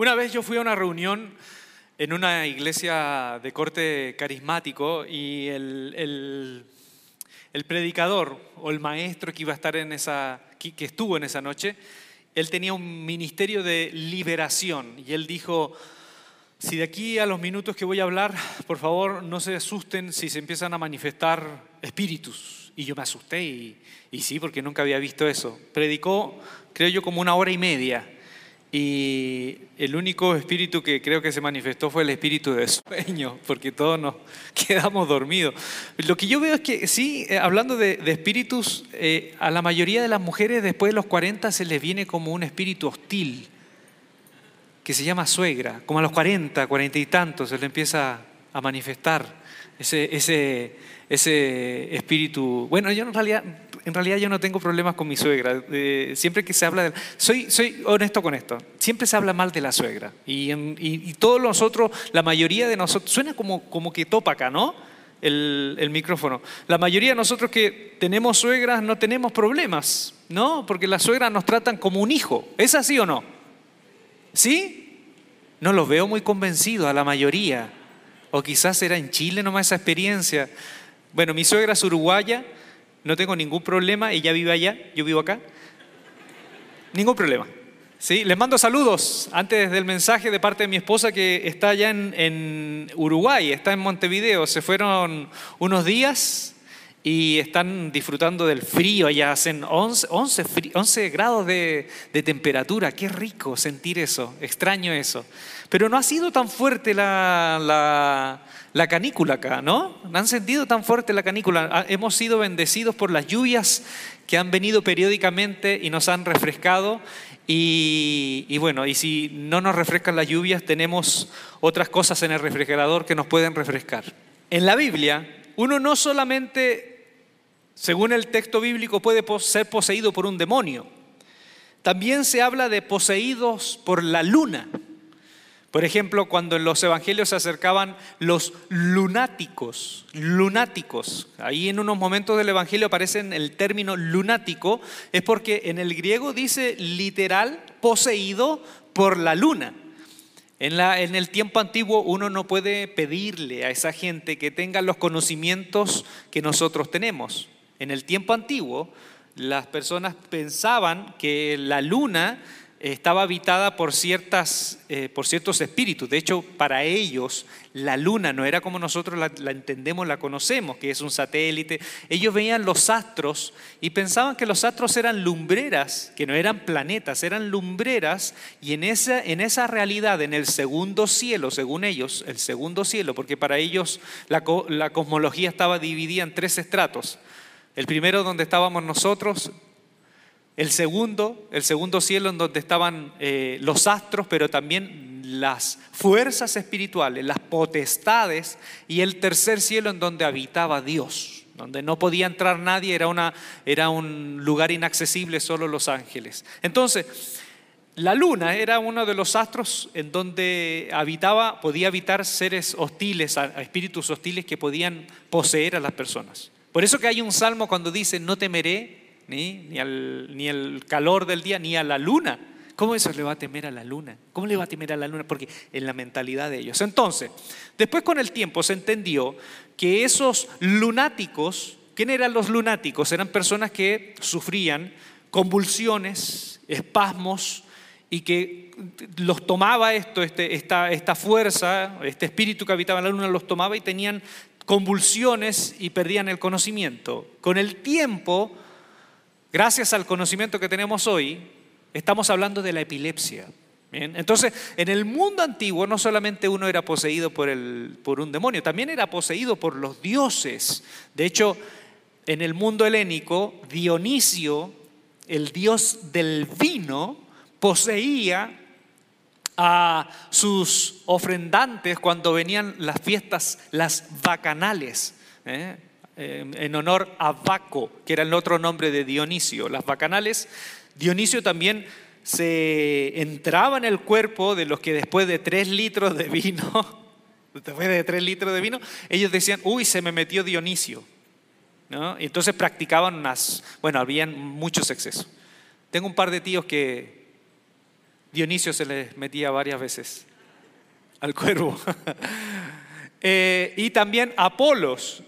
Una vez yo fui a una reunión en una iglesia de corte carismático y el, el- predicador o el maestro que iba a estar en esa, que, estuvo en esa noche, él tenía un ministerio de liberación y él dijo, si de aquí a los minutos que voy a hablar, por favor no se asusten si se empiezan a manifestar espíritus. Y yo me asusté y sí, porque nunca había visto eso. Predicó, creo yo, como una hora y media. Y el único espíritu que creo que se manifestó fue el espíritu de sueño, porque todos nos quedamos dormidos. Lo que yo veo es que, sí, eh, hablando de, espíritus, eh, a la mayoría de las mujeres después de los 40 se les viene como un espíritu hostil, que se llama suegra. Como a los 40, 40 y tantos se le empieza a manifestar ese, ese, ese espíritu. Bueno, yo en realidad, en realidad yo no tengo problemas con mi suegra. Eh, siempre que se habla de... Soy, soy honesto con esto. Siempre se habla mal de la suegra. Y, en- y- y todos nosotros, la mayoría de nosotros, suena como, como que topa acá, ¿no? El, el micrófono. La mayoría de nosotros que tenemos suegras no tenemos problemas, ¿no? Porque las suegras nos tratan como un hijo. ¿Es así o no? ¿Sí? No los veo muy convencidos a la mayoría. O quizás era en Chile nomás esa experiencia. Bueno, mi suegra es uruguaya, no tengo ningún problema, ella vive allá, yo vivo acá. Ningún problema. ¿Sí? Les mando saludos antes del mensaje de parte de mi esposa que está allá en, en Uruguay, está en Montevideo. Se fueron unos días y están disfrutando del frío. Allá hacen 11, 11 fri- 11 grados de, temperatura. Qué rico sentir eso. Extraño eso. Pero no ha sido tan fuerte la, la- la canícula acá, ¿no? ¿No han sentido tan fuerte la canícula? Ah, Hemos sido bendecidos por las lluvias que han venido periódicamente y nos han refrescado. Y bueno, y si no nos refrescan las lluvias, tenemos otras cosas en el refrigerador que nos pueden refrescar. En la Biblia, uno no solamente, según el texto bíblico, puede ser poseído por un demonio. También se habla de poseídos por la luna. Por ejemplo, cuando en los evangelios se acercaban los lunáticos, lunáticos, ahí en unos momentos del evangelio aparece el término lunático, es porque en el griego dice literal poseído por la luna. En, el tiempo antiguo uno no puede pedirle a esa gente que tenga los conocimientos que nosotros tenemos. En el tiempo antiguo las personas pensaban que la luna estaba habitada por, ciertas, eh, por ciertos espíritus. De hecho, para ellos la luna no era como nosotros la, entendemos, la conocemos, que es un satélite. Ellos veían los astros y pensaban que los astros eran lumbreras, que no eran planetas, eran lumbreras. Y en esa, en esa realidad, en el segundo cielo, según ellos, el segundo cielo, porque para ellos la cosmología estaba dividida en tres estratos. El primero donde estábamos nosotros, el segundo, el segundo cielo en donde estaban eh, los astros, pero también las fuerzas espirituales, las potestades, y el tercer cielo en donde habitaba Dios, donde no podía entrar nadie, era, una, era un lugar inaccesible, solo los ángeles. Entonces, la luna era uno de los astros en donde habitaba, podía habitar seres hostiles, espíritus hostiles que podían poseer a las personas. Por eso que hay un salmo cuando dice, no temeré ni, ni, al, el calor del día, ni a la luna. ¿Cómo eso le va a temer a la luna? ¿Cómo le va a temer a la luna? Porque en la mentalidad de ellos. Entonces, después con el tiempo se entendió que esos lunáticos, ¿quién eran los lunáticos? Eran personas que sufrían convulsiones, espasmos, y que los tomaba esto, este, esta, esta fuerza, este espíritu que habitaba en la luna los tomaba y tenían convulsiones y perdían el conocimiento. Con el tiempo, gracias al conocimiento que tenemos hoy, estamos hablando de la epilepsia. Entonces, en el mundo antiguo no solamente uno era poseído por, el, por un demonio, también era poseído por los dioses. De hecho, en el mundo helénico, Dionisio, el dios del vino, poseía a sus ofrendantes cuando venían las fiestas, las bacanales, ¿eh? Eh, en honor a Baco, que era el otro nombre de Dionisio. Las bacanales, Dionisio también se entraba en el cuerpo de los que después de tres litros de vino, después de tres litros de vino, ellos decían, uy, se me metió Dionisio. ¿no? Entonces practicaban unas, bueno, habían muchos excesos. Tengo un par de tíos que Dionisio se les metía varias veces al cuervo. Eh, y también Apolos,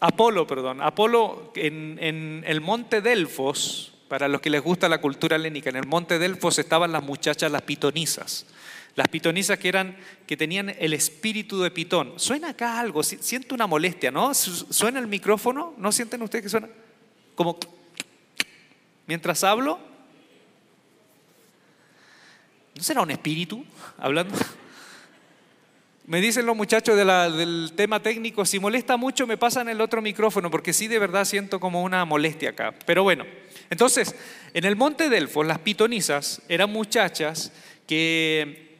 Apolo, perdón, Apolo en, el monte Delfos, para los que les gusta la cultura helénica, en el monte Delfos estaban las muchachas, las pitonisas. Las pitonisas que eran, que tenían el espíritu de pitón. Suena acá algo, siento una molestia, ¿no? ¿Suena el micrófono? ¿No sienten ustedes que suena? Como mientras hablo. ¿No será un espíritu hablando? Me dicen los muchachos del tema técnico, si molesta mucho me pasan el otro micrófono, porque sí de verdad siento como una molestia acá. Pero bueno, entonces, en el monte Delfos, las pitonisas eran muchachas que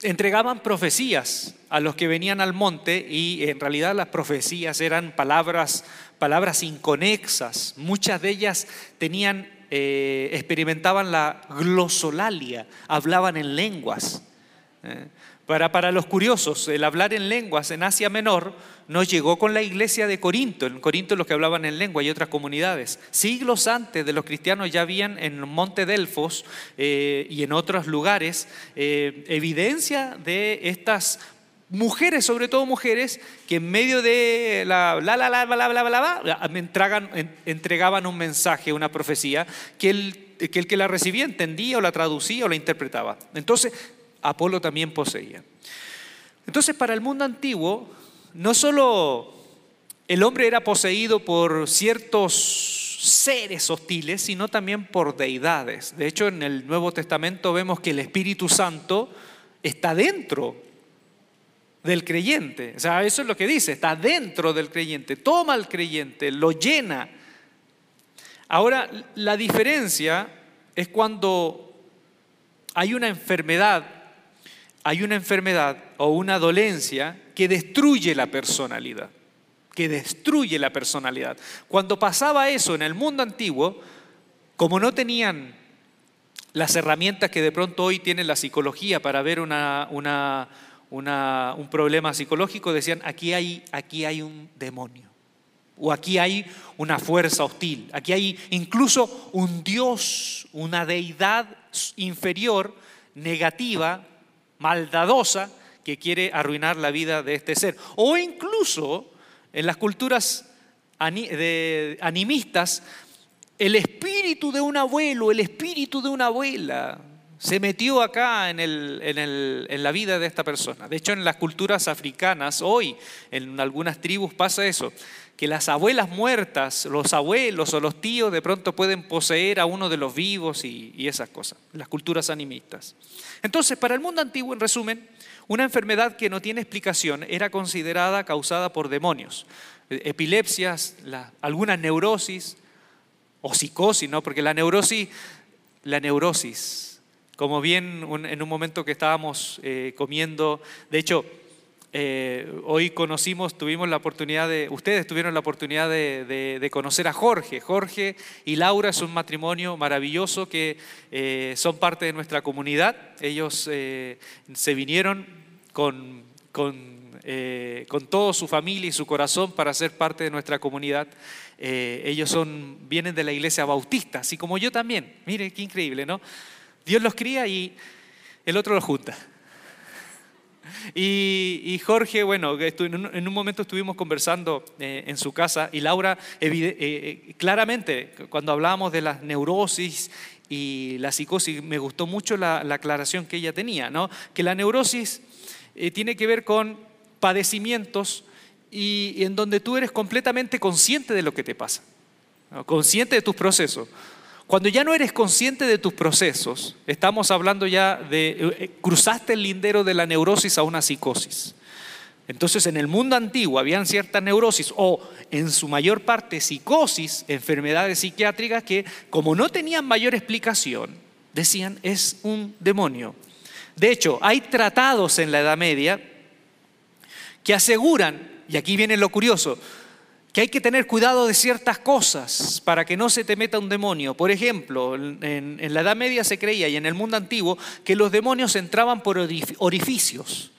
entregaban profecías a los que venían al monte y en realidad las profecías eran palabras, palabras inconexas. Muchas de ellas tenían, eh, experimentaban la glosolalia, hablaban en lenguas. ¿eh? Para, los curiosos, el hablar en lenguas en Asia Menor no llegó con la iglesia de Corinto, en Corinto los que hablaban en lengua y otras comunidades. Siglos antes de los cristianos ya habían en Monte Delfos eh, y en otros lugares eh, evidencia de estas mujeres, sobre todo mujeres, que en medio de la la la la la la, entregaban un mensaje, una profecía, que el, que el que la recibía entendía o la traducía o la interpretaba. Entonces, Apolo también poseía. Entonces, para el mundo antiguo, no solo el hombre era poseído por ciertos seres hostiles, sino también por deidades. De hecho, en el Nuevo Testamento vemos que el Espíritu Santo está dentro del creyente. O sea, eso es lo que dice, está dentro del creyente, toma al creyente, lo llena. Ahora, la diferencia es cuando hay una enfermedad hay una enfermedad o una dolencia que destruye la personalidad, que destruye la personalidad. Cuando pasaba eso en el mundo antiguo, como no tenían las herramientas que de pronto hoy tiene la psicología para ver una, un problema psicológico, decían, aquí hay, aquí hay un demonio, o aquí hay una fuerza hostil, aquí hay incluso un Dios, una deidad inferior, negativa, maldadosa que quiere arruinar la vida de este ser. O incluso en las culturas animistas, el espíritu de un abuelo, el espíritu de una abuela, se metió acá en, en, la vida de esta persona. De hecho, en las culturas africanas, hoy, en algunas tribus pasa eso, que las abuelas muertas, los abuelos o los tíos de pronto pueden poseer a uno de los vivos y, esas cosas, las culturas animistas. Entonces, para el mundo antiguo, en resumen, una enfermedad que no tiene explicación era considerada causada por demonios, epilepsias, algunas neurosis o psicosis, ¿no? Porque la neurosis, la neurosis, como bien en un momento que estábamos eh, comiendo, de hecho, eh, hoy conocimos, tuvimos la oportunidad de, ustedes tuvieron la oportunidad de, conocer a Jorge. Jorge y Laura es un matrimonio maravilloso que eh, son parte de nuestra comunidad. Ellos se vinieron con, con, con toda su familia y su corazón para ser parte de nuestra comunidad. ellos son, vienen de la iglesia bautista, así como yo también. Mire, qué increíble, ¿no? Dios los cría y el otro los junta. Y, Jorge, bueno, en un momento estuvimos conversando eh, en su casa y Laura, eh, eh, claramente, cuando hablábamos de las neurosis y la psicosis, me gustó mucho la, aclaración que ella tenía, ¿no? que la neurosis tiene que ver con padecimientos y, en donde tú eres completamente consciente de lo que te pasa, consciente de tus procesos. Cuando ya no eres consciente de tus procesos, estamos hablando ya de, eh, cruzaste el lindero de la neurosis a una psicosis. Entonces en el mundo antiguo habían ciertas neurosis o en su mayor parte psicosis, enfermedades psiquiátricas que como no tenían mayor explicación, decían es un demonio. De hecho, hay tratados en la Edad Media que aseguran, y aquí viene lo curioso, que hay que tener cuidado de ciertas cosas para que no se te meta un demonio. Por ejemplo, en, la Edad Media se creía y en el mundo antiguo que los demonios entraban por orificios,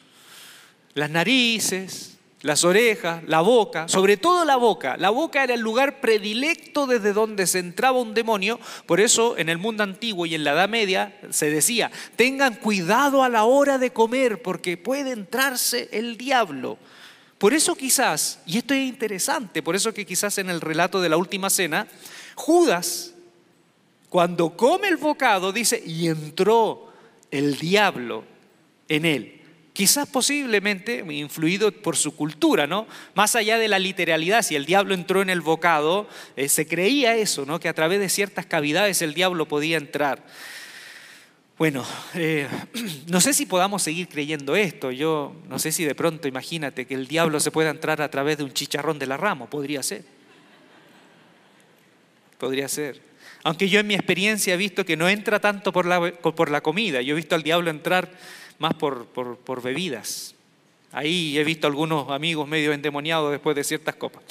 las narices, las orejas, la boca, sobre todo la boca. La boca era el lugar predilecto desde donde se entraba un demonio. Por eso en el mundo antiguo y en la Edad Media se decía, tengan cuidado a la hora de comer porque puede entrarse el diablo. Por eso quizás, y esto es interesante, por eso que quizás en el relato de la última cena, Judas, cuando come el bocado, dice, y entró el diablo en él. Quizás posiblemente influido por su cultura, ¿no? Más allá de la literalidad, si el diablo entró en el bocado, eh, se creía eso, ¿no? Que a través de ciertas cavidades el diablo podía entrar. Bueno, eh, no sé si podamos seguir creyendo esto. Yo no sé si de pronto, imagínate, que el diablo se pueda entrar a través de un chicharrón de la rama. Podría ser. Podría ser. Aunque yo en mi experiencia he visto que no entra tanto por la, por la comida. Yo he visto al diablo entrar más por, por, bebidas. Ahí he visto algunos amigos medio endemoniados después de ciertas copas.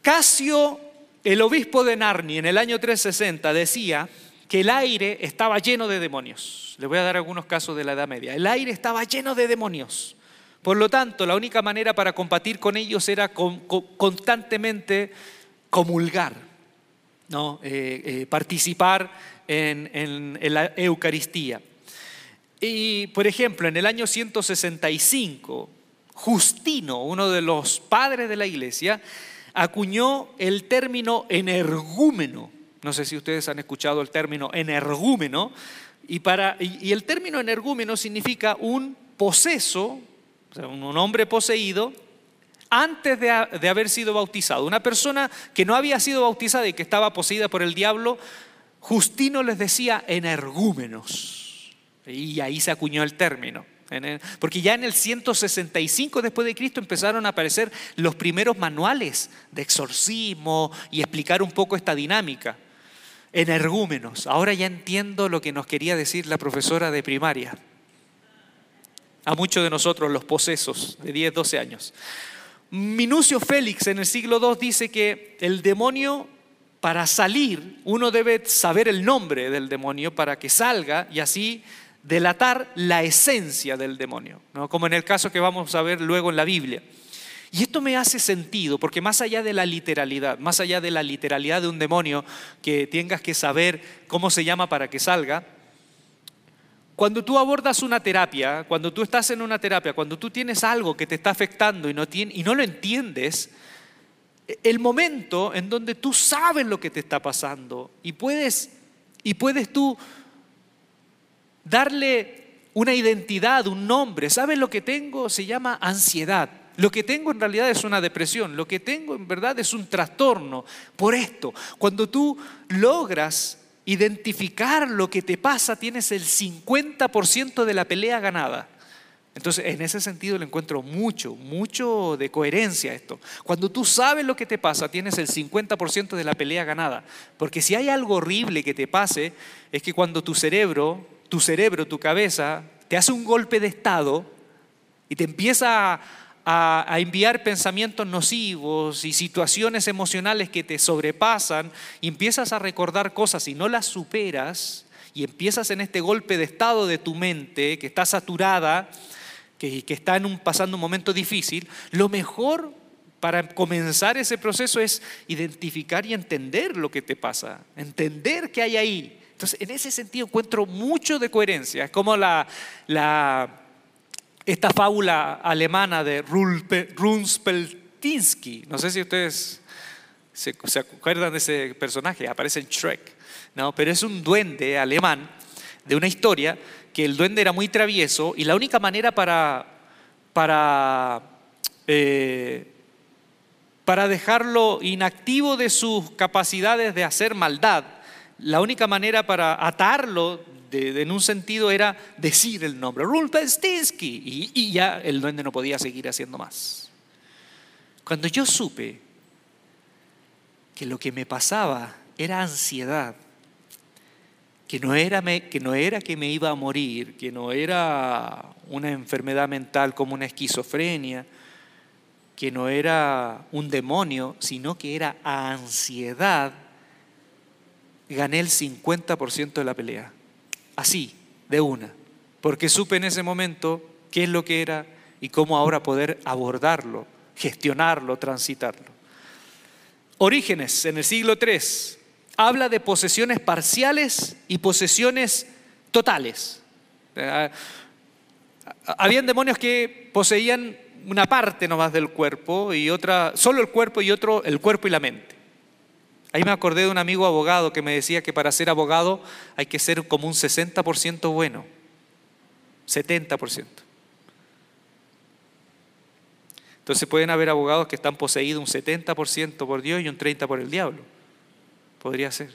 Casio, el obispo de Narni, en el año 360 decía que el aire estaba lleno de demonios. Le voy a dar algunos casos de la Edad Media. El aire estaba lleno de demonios. Por lo tanto, la única manera para combatir con ellos era constantemente comulgar, ¿no? Eh, eh, participar en la Eucaristía. Y, por ejemplo, en el año 165, Justino, uno de los padres de la iglesia, acuñó el término energúmeno. No sé si ustedes han escuchado el término energúmeno. Y, para, y, el término energúmeno significa un poseso, o sea, un hombre poseído, antes de, de haber sido bautizado. Una persona que no había sido bautizada y que estaba poseída por el diablo, Justino les decía energúmenos. Y ahí se acuñó el término. Porque ya en el 165 después de Cristo empezaron a aparecer los primeros manuales de exorcismo y explicar un poco esta dinámica. Energúmenos. Ahora ya entiendo lo que nos quería decir la profesora de primaria. A muchos de nosotros, los posesos de 10, 12 años. Minucio Félix en el siglo II dice que el demonio para salir, uno debe saber el nombre del demonio para que salga y así delatar la esencia del demonio, ¿no? como en el caso que vamos a ver luego en la Biblia. Y esto me hace sentido, porque más allá de la literalidad, más allá de la literalidad de un demonio, que tengas que saber cómo se llama para que salga, cuando tú abordas una terapia, cuando tú estás en una terapia, cuando tú tienes algo que te está afectando y no, lo entiendes, el momento en donde tú sabes lo que te está pasando y puedes, y puedes tú darle una identidad, un nombre. ¿Sabes lo que tengo? Se llama ansiedad. Lo que tengo en realidad es una depresión. Lo que tengo en verdad es un trastorno. Por esto, cuando tú logras identificar lo que te pasa, tienes el 50% de la pelea ganada. Entonces, en ese sentido le encuentro mucho, mucho de coherencia a esto. Cuando tú sabes lo que te pasa, tienes el 50% de la pelea ganada. Porque si hay algo horrible que te pase, es que cuando tu cerebro tu cerebro, tu cabeza, te hace un golpe de estado y te empieza a, enviar pensamientos nocivos y situaciones emocionales que te sobrepasan empiezas a recordar cosas y no las superas y empiezas en este golpe de estado de tu mente que está saturada, que, que está en un, pasando un momento difícil, lo mejor para comenzar ese proceso es identificar y entender lo que te pasa, entender qué hay ahí, entonces, en ese sentido encuentro mucho de coherencia. Es como la, esta fábula alemana de Runspeltinsky. No sé si ustedes se, acuerdan de ese personaje, aparece en Shrek. No, pero es un duende alemán de una historia que el duende era muy travieso y la única manera para, para, eh, para dejarlo inactivo de sus capacidades de hacer maldad la única manera para atarlo en un sentido era decir el nombre, Rulpelstinsky, y, y ya el duende no podía seguir haciendo más. Cuando yo supe que lo que me pasaba era ansiedad, que no, era que no era que me iba a morir, que no era una enfermedad mental como una esquizofrenia, que no era un demonio, sino que era ansiedad, gané el 50% de la pelea. Así, de una. Porque supe en ese momento qué es lo que era y cómo ahora poder abordarlo, gestionarlo, transitarlo. Orígenes, en el siglo III, habla de posesiones parciales y posesiones totales. Eh, habían demonios que poseían una parte nomás del cuerpo y otra, solo el cuerpo y otro el cuerpo y la mente. Ahí me acordé de un amigo abogado que me decía que para ser abogado hay que ser como un 60% bueno, 70%. Entonces pueden haber abogados que están poseídos un 70% por Dios y un 30% por el diablo. Podría ser.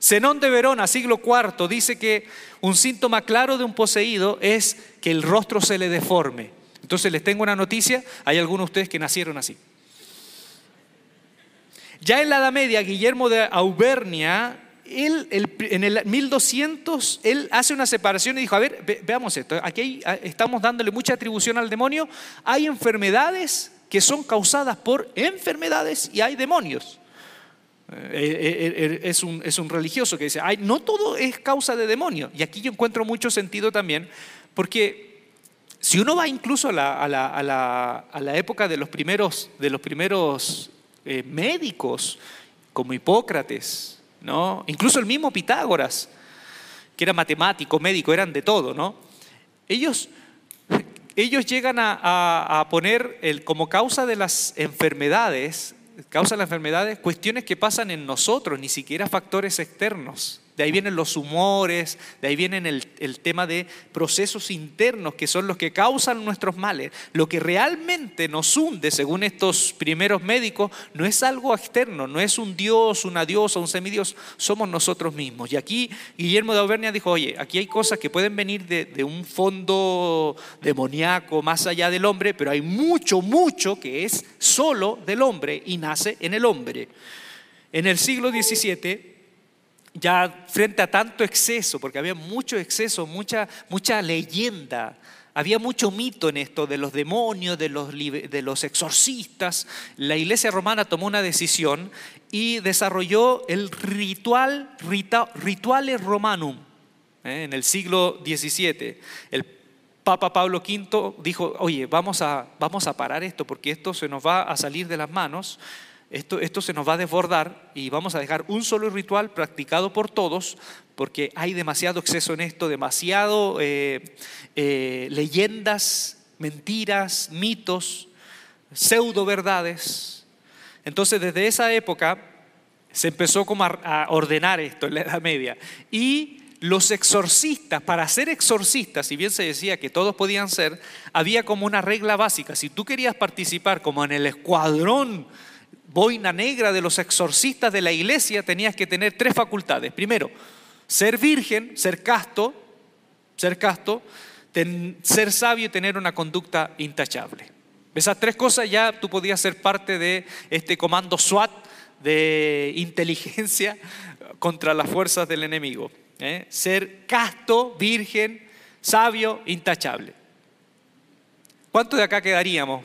Zenón de Verona, siglo IV, dice que un síntoma claro de un poseído es que el rostro se le deforme. Entonces les tengo una noticia, hay algunos de ustedes que nacieron así. Ya en la Edad Media, Guillermo de Auvernia, él, en el 1200, él hace una separación y dijo, a ver, veamos esto, aquí estamos dándole mucha atribución al demonio, hay enfermedades que son causadas por enfermedades y hay demonios. Eh, eh, eh, es, un, es un religioso que dice, no todo es causa de demonio. Y aquí yo encuentro mucho sentido también, porque si uno va incluso a la, época de los primeros, de los primeros eh, médicos, como Hipócrates, ¿no? incluso el mismo Pitágoras, que era matemático, médico, eran de todo, ¿no? Ellos, ellos llegan a, poner el, como causa de las enfermedades, causa de las enfermedades, cuestiones que pasan en nosotros, ni siquiera factores externos de ahí vienen los humores, de ahí vienen el, tema de procesos internos que son los que causan nuestros males. Lo que realmente nos hunde, según estos primeros médicos, no es algo externo, no es un dios, una diosa, un semidios, somos nosotros mismos. Y aquí Guillermo de Auvernia dijo, oye, aquí hay cosas que pueden venir de, de un fondo demoníaco más allá del hombre, pero hay mucho, mucho que es solo del hombre y nace en el hombre. En el siglo XVII, ya frente a tanto exceso, porque había mucho exceso, mucha, mucha leyenda, había mucho mito en esto de los demonios, de los, de los exorcistas, la iglesia romana tomó una decisión y desarrolló el ritual, rituales romanum ¿eh? en el siglo XVII. El Papa Pablo V dijo, oye, vamos a, vamos a parar esto porque esto se nos va a salir de las manos esto, se nos va a desbordar y vamos a dejar un solo ritual practicado por todos porque hay demasiado exceso en esto, demasiado eh, eh, leyendas, mentiras, mitos, pseudo verdades. Entonces desde esa época se empezó como a, ordenar esto en la Edad Media y los exorcistas, para ser exorcistas, si bien se decía que todos podían ser, había como una regla básica. Si tú querías participar como en el escuadrón boina negra de los exorcistas de la iglesia, tenías que tener tres facultades. Primero, ser virgen, ser casto, ser casto, ser sabio y tener una conducta intachable. Esas tres cosas ya tú podías ser parte de este comando SWAT de inteligencia contra las fuerzas del enemigo. ¿eh? Ser casto, virgen, sabio, intachable. ¿Cuánto de acá quedaríamos?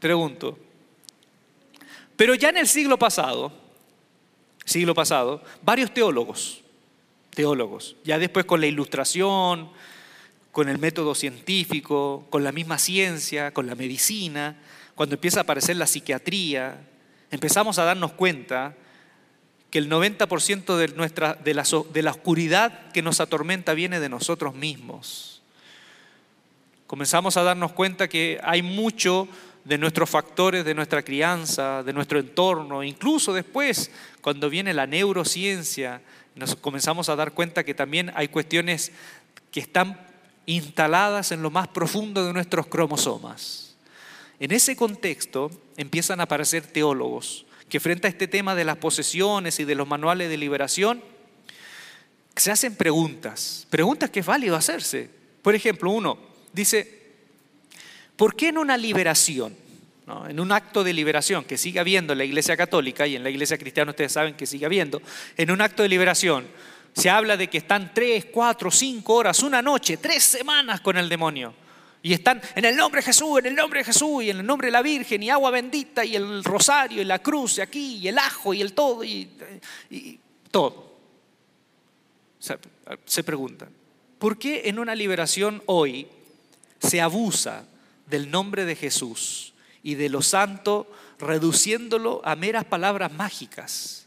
Pregunto. Pero ya en el siglo pasado, siglo pasado, varios teólogos, teólogos, ya después con la ilustración, con el método científico, con la misma ciencia, con la medicina, cuando empieza a aparecer la psiquiatría, empezamos a darnos cuenta que el 90% de, nuestra, de, la, de la oscuridad que nos atormenta viene de nosotros mismos. Comenzamos a darnos cuenta que hay mucho de nuestros factores, de nuestra crianza, de nuestro entorno, incluso después, cuando viene la neurociencia, nos comenzamos a dar cuenta que también hay cuestiones que están instaladas en lo más profundo de nuestros cromosomas. En ese contexto empiezan a aparecer teólogos que frente a este tema de las posesiones y de los manuales de liberación, se hacen preguntas, preguntas que es válido hacerse. Por ejemplo, uno dice, ¿Por qué en una liberación, en un acto de liberación que sigue habiendo en la Iglesia Católica y en la Iglesia Cristiana ustedes saben que sigue habiendo, en un acto de liberación se habla de que están tres, cuatro, cinco horas, una noche, tres semanas con el demonio? Y están en el nombre de Jesús, en el nombre de Jesús, y en el nombre de la Virgen, y agua bendita, y el rosario, y la cruz, y aquí, y el ajo, y el todo, y, todo. se preguntan, ¿por qué en una liberación hoy se abusa del nombre de Jesús y de lo santo, reduciéndolo a meras palabras mágicas.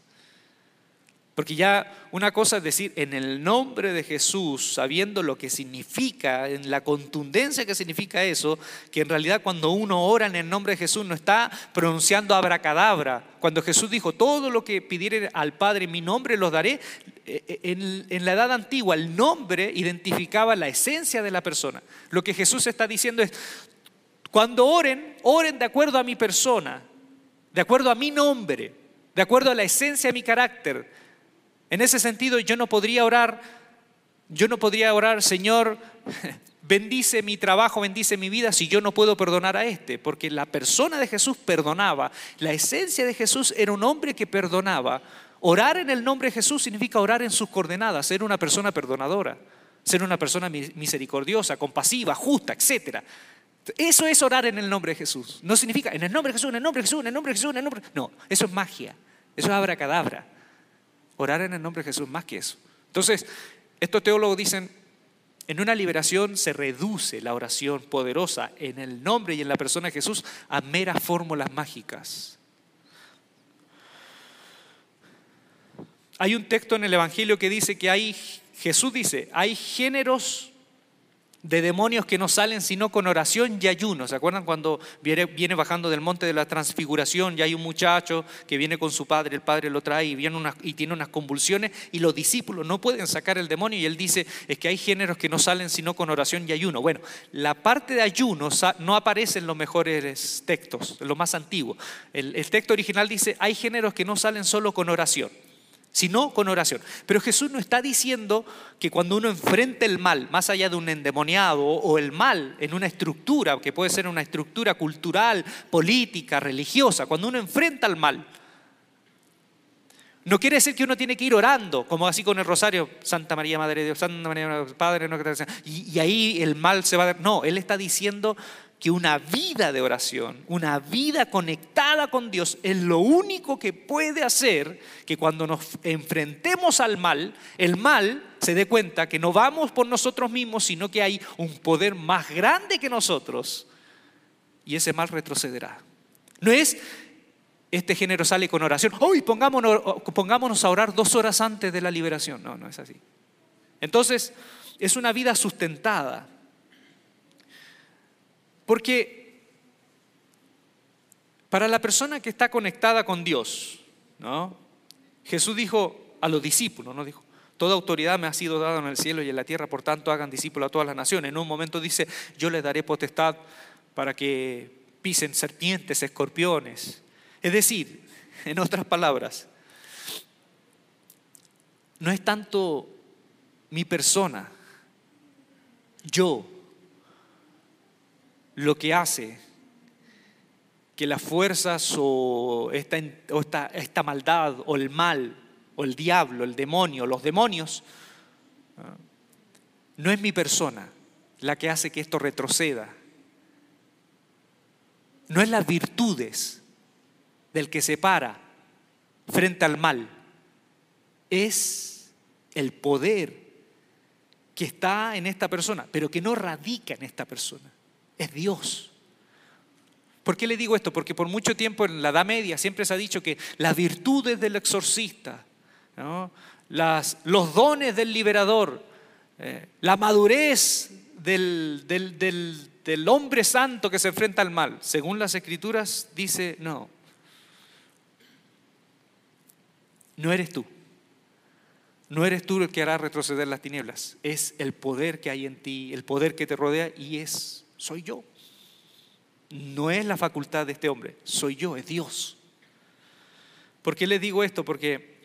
Porque ya una cosa es decir en el nombre de Jesús, sabiendo lo que significa, en la contundencia que significa eso, que en realidad cuando uno ora en el nombre de Jesús no está pronunciando abracadabra. Cuando Jesús dijo, todo lo que pidiere al Padre en mi nombre los daré, eh, eh, en, en la edad antigua el nombre identificaba la esencia de la persona. Lo que Jesús está diciendo es, cuando oren, oren de acuerdo a mi persona, de acuerdo a mi nombre, de acuerdo a la esencia de mi carácter en ese sentido, yo no podría orar, yo no podría orar, Señor, bendice mi trabajo, bendice mi vida, si yo no puedo perdonar a este, porque la persona de Jesús perdonaba, la esencia de Jesús era un hombre que perdonaba. Orar en el nombre de Jesús significa orar en sus coordenadas, ser una persona perdonadora, ser una persona misericordiosa, compasiva, justa, etc. Eso es orar en el nombre de Jesús. No significa en el nombre de Jesús, en el nombre de Jesús, en el nombre de Jesús, en el nombre. No, eso es magia. Eso es abracadabra. Orar en el nombre de Jesús más que eso. Entonces, estos teólogos dicen, en una liberación se reduce la oración poderosa en el nombre y en la persona de Jesús a meras fórmulas mágicas. Hay un texto en el Evangelio que dice que hay, Jesús dice, hay géneros de demonios que no salen sino con oración y ayuno. ¿Se acuerdan cuando viene, bajando del monte de la transfiguración y hay un muchacho que viene con su padre, el padre lo trae y, viene y tiene unas convulsiones y los discípulos no pueden sacar el demonio y él dice, es que hay géneros que no salen sino con oración y ayuno. Bueno, la parte de ayuno no aparece en los mejores textos, en los más antiguos. el texto original dice, hay géneros que no salen solo con oración sino con oración. Pero Jesús no está diciendo que cuando uno enfrenta el mal, más allá de un endemoniado o el mal en una estructura, que puede ser una estructura cultural, política, religiosa, cuando uno enfrenta el mal, no quiere decir que uno tiene que ir orando, como así con el rosario, Santa María Madre de Dios, Santa María Padre, y, y ahí el mal se va a... No, Él está diciendo que una vida de oración, una vida conectada con Dios es lo único que puede hacer que cuando nos enfrentemos al mal, el mal se dé cuenta que no vamos por nosotros mismos, sino que hay un poder más grande que nosotros y ese mal retrocederá. No es este género sale con oración, hoy pongámonos, pongámonos a orar dos horas antes de la liberación. No, no es así. Entonces, es una vida sustentada porque para la persona que está conectada con Dios, ¿no? Jesús dijo a los discípulos, ¿no? Dijo, Toda autoridad me ha sido dada en el cielo y en la tierra, por tanto hagan discípulos a todas las naciones. En un momento dice, yo les daré potestad para que pisen serpientes, escorpiones. Es decir, en otras palabras, no es tanto mi persona, yo, lo que hace que las fuerzas o esta, esta, maldad o el mal o el diablo, el demonio, los demonios, ah, no es mi persona la que hace que esto retroceda. No es las virtudes del que se para frente al mal. Es el poder que está en esta persona, pero que no radica en esta persona es Dios. ¿Por qué le digo esto? Porque por mucho tiempo en la Edad Media siempre se ha dicho que las virtudes del exorcista, los dones del liberador, eh, la madurez del, del hombre santo que se enfrenta al mal, según las escrituras, dice, no, no eres tú. No eres tú el que hará retroceder las tinieblas, es el poder que hay en ti, el poder que te rodea y es soy yo. No es la facultad de este hombre, soy yo, es Dios. ¿Por qué les digo esto? Porque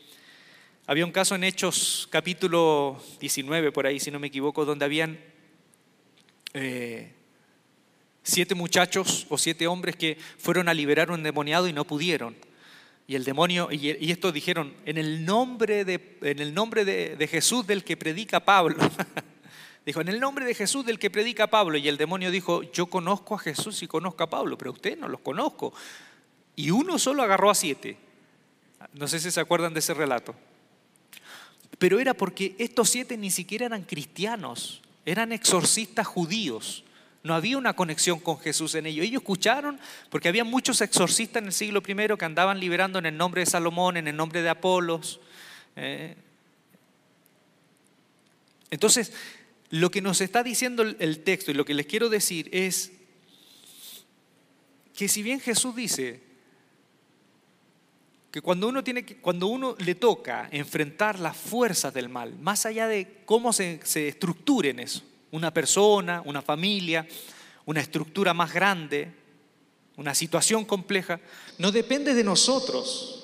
había un caso en Hechos capítulo 19, por ahí, si no me equivoco, donde habían eh, siete muchachos o siete hombres que fueron a liberar un endemoniado y no pudieron. Y el demonio, y, estos dijeron, en el nombre, de, en el nombre de Jesús del que predica Pablo. Dijo, en el nombre de Jesús del que predica Pablo. Y el demonio dijo, yo conozco a Jesús y conozco a Pablo, pero usted no los conozco. Y uno solo agarró a siete. No sé si se acuerdan de ese relato. Pero era porque estos siete ni siquiera eran cristianos, eran exorcistas judíos. No había una conexión con Jesús en ellos. Ellos escucharon porque había muchos exorcistas en el siglo I que andaban liberando en el nombre de Salomón, en el nombre de Apolos. Eh. Entonces, lo que nos está diciendo el texto y lo que les quiero decir es que si bien Jesús dice que cuando uno, tiene cuando uno le toca enfrentar las fuerzas del mal, más allá de cómo se, se estructuren eso, una persona, una familia, una estructura más grande, una situación compleja, no depende de nosotros.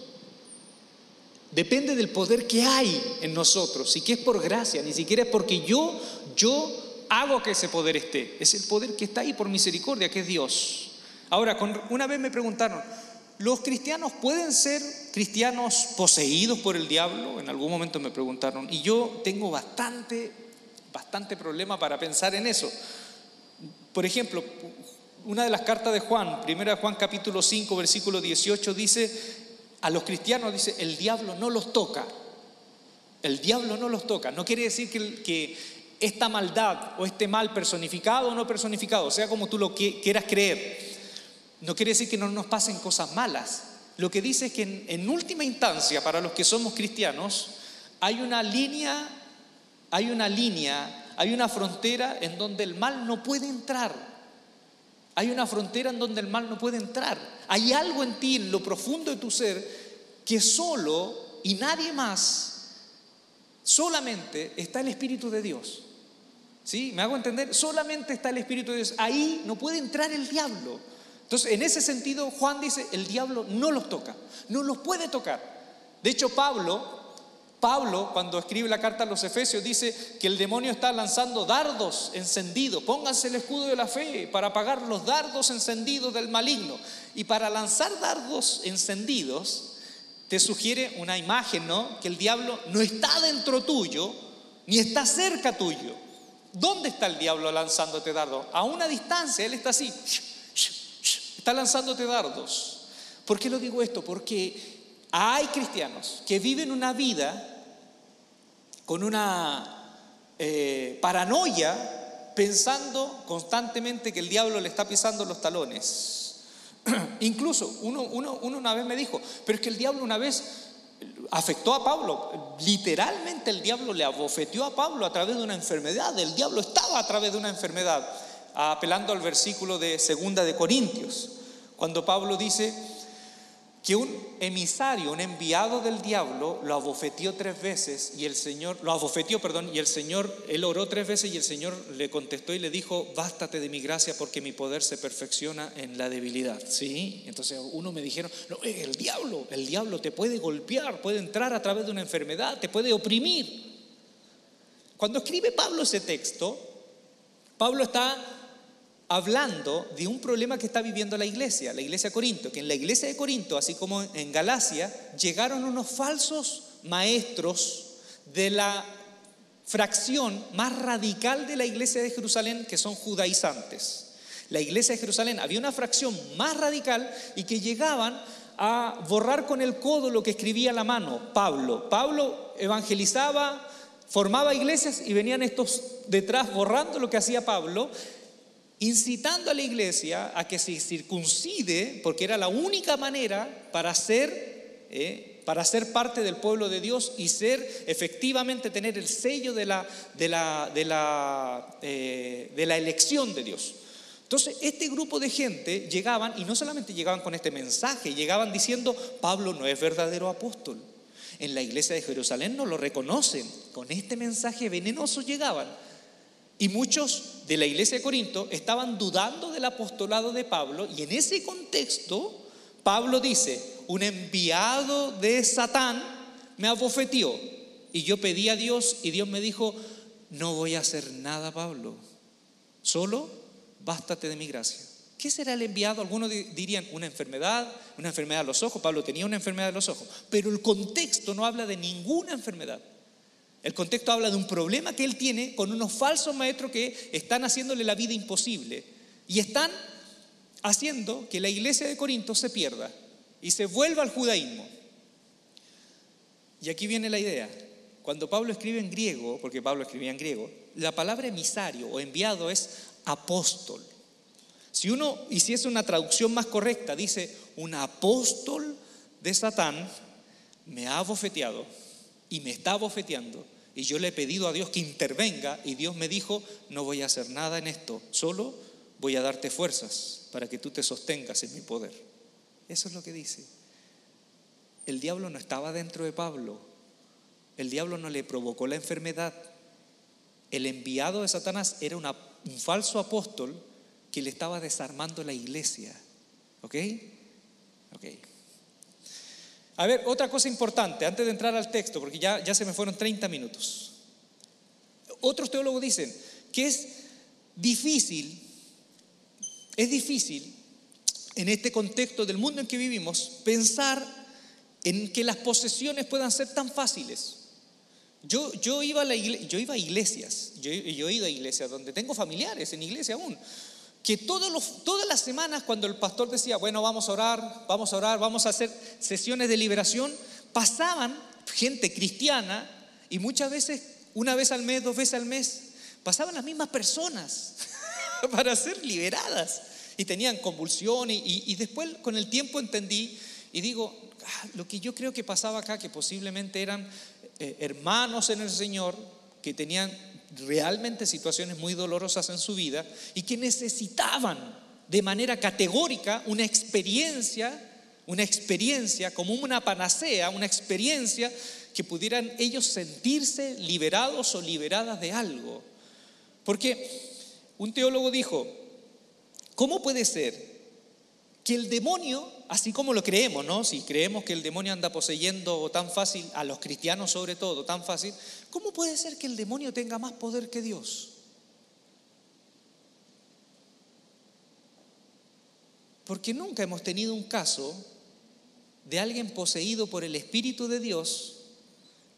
Depende del poder que hay en nosotros y que es por gracia, ni siquiera es porque yo, yo hago que ese poder esté. Es el poder que está ahí por misericordia, que es Dios. Ahora, una vez me preguntaron, ¿los cristianos pueden ser cristianos poseídos por el diablo? En algún momento me preguntaron. Y yo tengo bastante bastante problema para pensar en eso. Por ejemplo, una de las cartas de Juan, primera Juan capítulo 5, versículo 18, dice, a los cristianos dice, el diablo no los toca. El diablo no los toca. No quiere decir que, que esta maldad o este mal personificado o no personificado, sea como tú lo quieras creer, no quiere decir que no nos pasen cosas malas. Lo que dice es que en, en última instancia, para los que somos cristianos, hay una línea hay una línea, hay una frontera en donde el mal no puede entrar. Hay una frontera en donde el mal no puede entrar. Hay algo en ti, en lo profundo de tu ser, que solo y nadie más, solamente está el Espíritu de Dios. ¿Sí? ¿Me hago entender? Solamente está el Espíritu de Dios. Ahí no puede entrar el diablo. Entonces, en ese sentido, Juan dice, el diablo no los toca, no los puede tocar. De hecho, Pablo Pablo, cuando escribe la carta a los Efesios, dice que el demonio está lanzando dardos encendidos. Pónganse el escudo de la fe para apagar los dardos encendidos del maligno. Y para lanzar dardos encendidos, te sugiere una imagen, ¿no? Que el diablo no está dentro tuyo, ni está cerca tuyo. ¿Dónde está el diablo lanzándote dardos? A una distancia, él está así, está lanzándote dardos. ¿Por qué lo digo esto? Porque hay cristianos que viven una vida con una eh, paranoia pensando constantemente que el diablo le está pisando los talones. Incluso uno, uno, uno una vez me dijo, pero es que el diablo una vez afectó a Pablo. Literalmente el diablo le abofeteó a Pablo a través de una enfermedad. El diablo estaba a través de una enfermedad, apelando al versículo de segunda de Corintios, cuando Pablo dice, que un emisario, un enviado del diablo, lo abofeteó tres veces y el Señor, lo abofeteó, perdón, y el Señor, él oró tres veces y el Señor le contestó y le dijo, bástate de mi gracia porque mi poder se perfecciona en la debilidad. ¿Sí? Entonces uno me dijeron, no, el diablo, el diablo te puede golpear, puede entrar a través de una enfermedad, te puede oprimir. Cuando escribe Pablo ese texto, Pablo está hablando de un problema que está viviendo la iglesia, la iglesia de Corinto, que en la iglesia de Corinto, así como en Galacia, llegaron unos falsos maestros de la fracción más radical de la iglesia de Jerusalén, que son judaizantes. La iglesia de Jerusalén había una fracción más radical y que llegaban a borrar con el codo lo que escribía la mano Pablo. Pablo evangelizaba, formaba iglesias y venían estos detrás borrando lo que hacía Pablo incitando a la iglesia a que se circuncide, porque era la única manera para ser, eh, para ser parte del pueblo de Dios y ser efectivamente tener el sello de la, eh, de la elección de Dios. Entonces, este grupo de gente llegaban, y no solamente llegaban con este mensaje, llegaban diciendo, Pablo no es verdadero apóstol. En la iglesia de Jerusalén no lo reconocen. Con este mensaje venenoso llegaban. Y muchos de la iglesia de Corinto estaban dudando del apostolado de Pablo y en ese contexto Pablo dice, un enviado de Satán me abofeteó y yo pedí a Dios y Dios me dijo, no voy a hacer nada Pablo, solo bástate de mi gracia. ¿Qué será el enviado? Algunos dirían una enfermedad, una enfermedad de los ojos. Pablo tenía una enfermedad de los ojos, pero el contexto no habla de ninguna enfermedad. El contexto habla de un problema que él tiene con unos falsos maestros que están haciéndole la vida imposible y están haciendo que la iglesia de Corinto se pierda y se vuelva al judaísmo. Y aquí viene la idea. cuando Pablo escribe en griego, porque Pablo escribía en griego, la palabra emisario o enviado es apóstol. Si uno hiciese una traducción más correcta, dice, un apóstol de Satán me ha bofeteado y me está bofeteando. Y yo le he pedido a Dios que intervenga y Dios me dijo, no voy a hacer nada en esto, solo voy a darte fuerzas para que tú te sostengas en mi poder. Eso es lo que dice. El diablo no estaba dentro de Pablo, el diablo no le provocó la enfermedad. El enviado de Satanás era un falso apóstol que le estaba desarmando la iglesia. ¿Ok? Ok. A ver, otra cosa importante, antes de entrar al texto, porque ya, ya se me fueron 30 minutos. Otros teólogos dicen que es difícil, es difícil en este contexto del mundo en que vivimos pensar en que las posesiones puedan ser tan fáciles. Yo, yo, iba, a la yo iba iglesias, yo, yo, he ido a iglesias donde tengo familiares en iglesia aún, que todas las semanas cuando el pastor decía, bueno, vamos a orar, vamos a orar, vamos a hacer sesiones de liberación, pasaban gente cristiana y muchas veces, una vez al mes, dos veces al mes, pasaban las mismas personas para ser liberadas. Y tenían convulsión y, y después con el tiempo entendí y digo, ah, lo que yo creo que pasaba acá, que posiblemente eran eh, hermanos en el Señor que tenían realmente situaciones muy dolorosas en su vida y que necesitaban de manera categórica una experiencia, una experiencia como una panacea, una experiencia que pudieran ellos sentirse liberados o liberadas de algo. Porque un teólogo dijo, ¿cómo puede ser que el demonio, así como lo creemos, ¿no? Si creemos que el demonio anda poseyendo tan fácil, a los cristianos sobre todo, tan fácil, ¿cómo puede ser que el demonio tenga más poder que Dios? Porque nunca hemos tenido un caso de alguien poseído por el Espíritu de Dios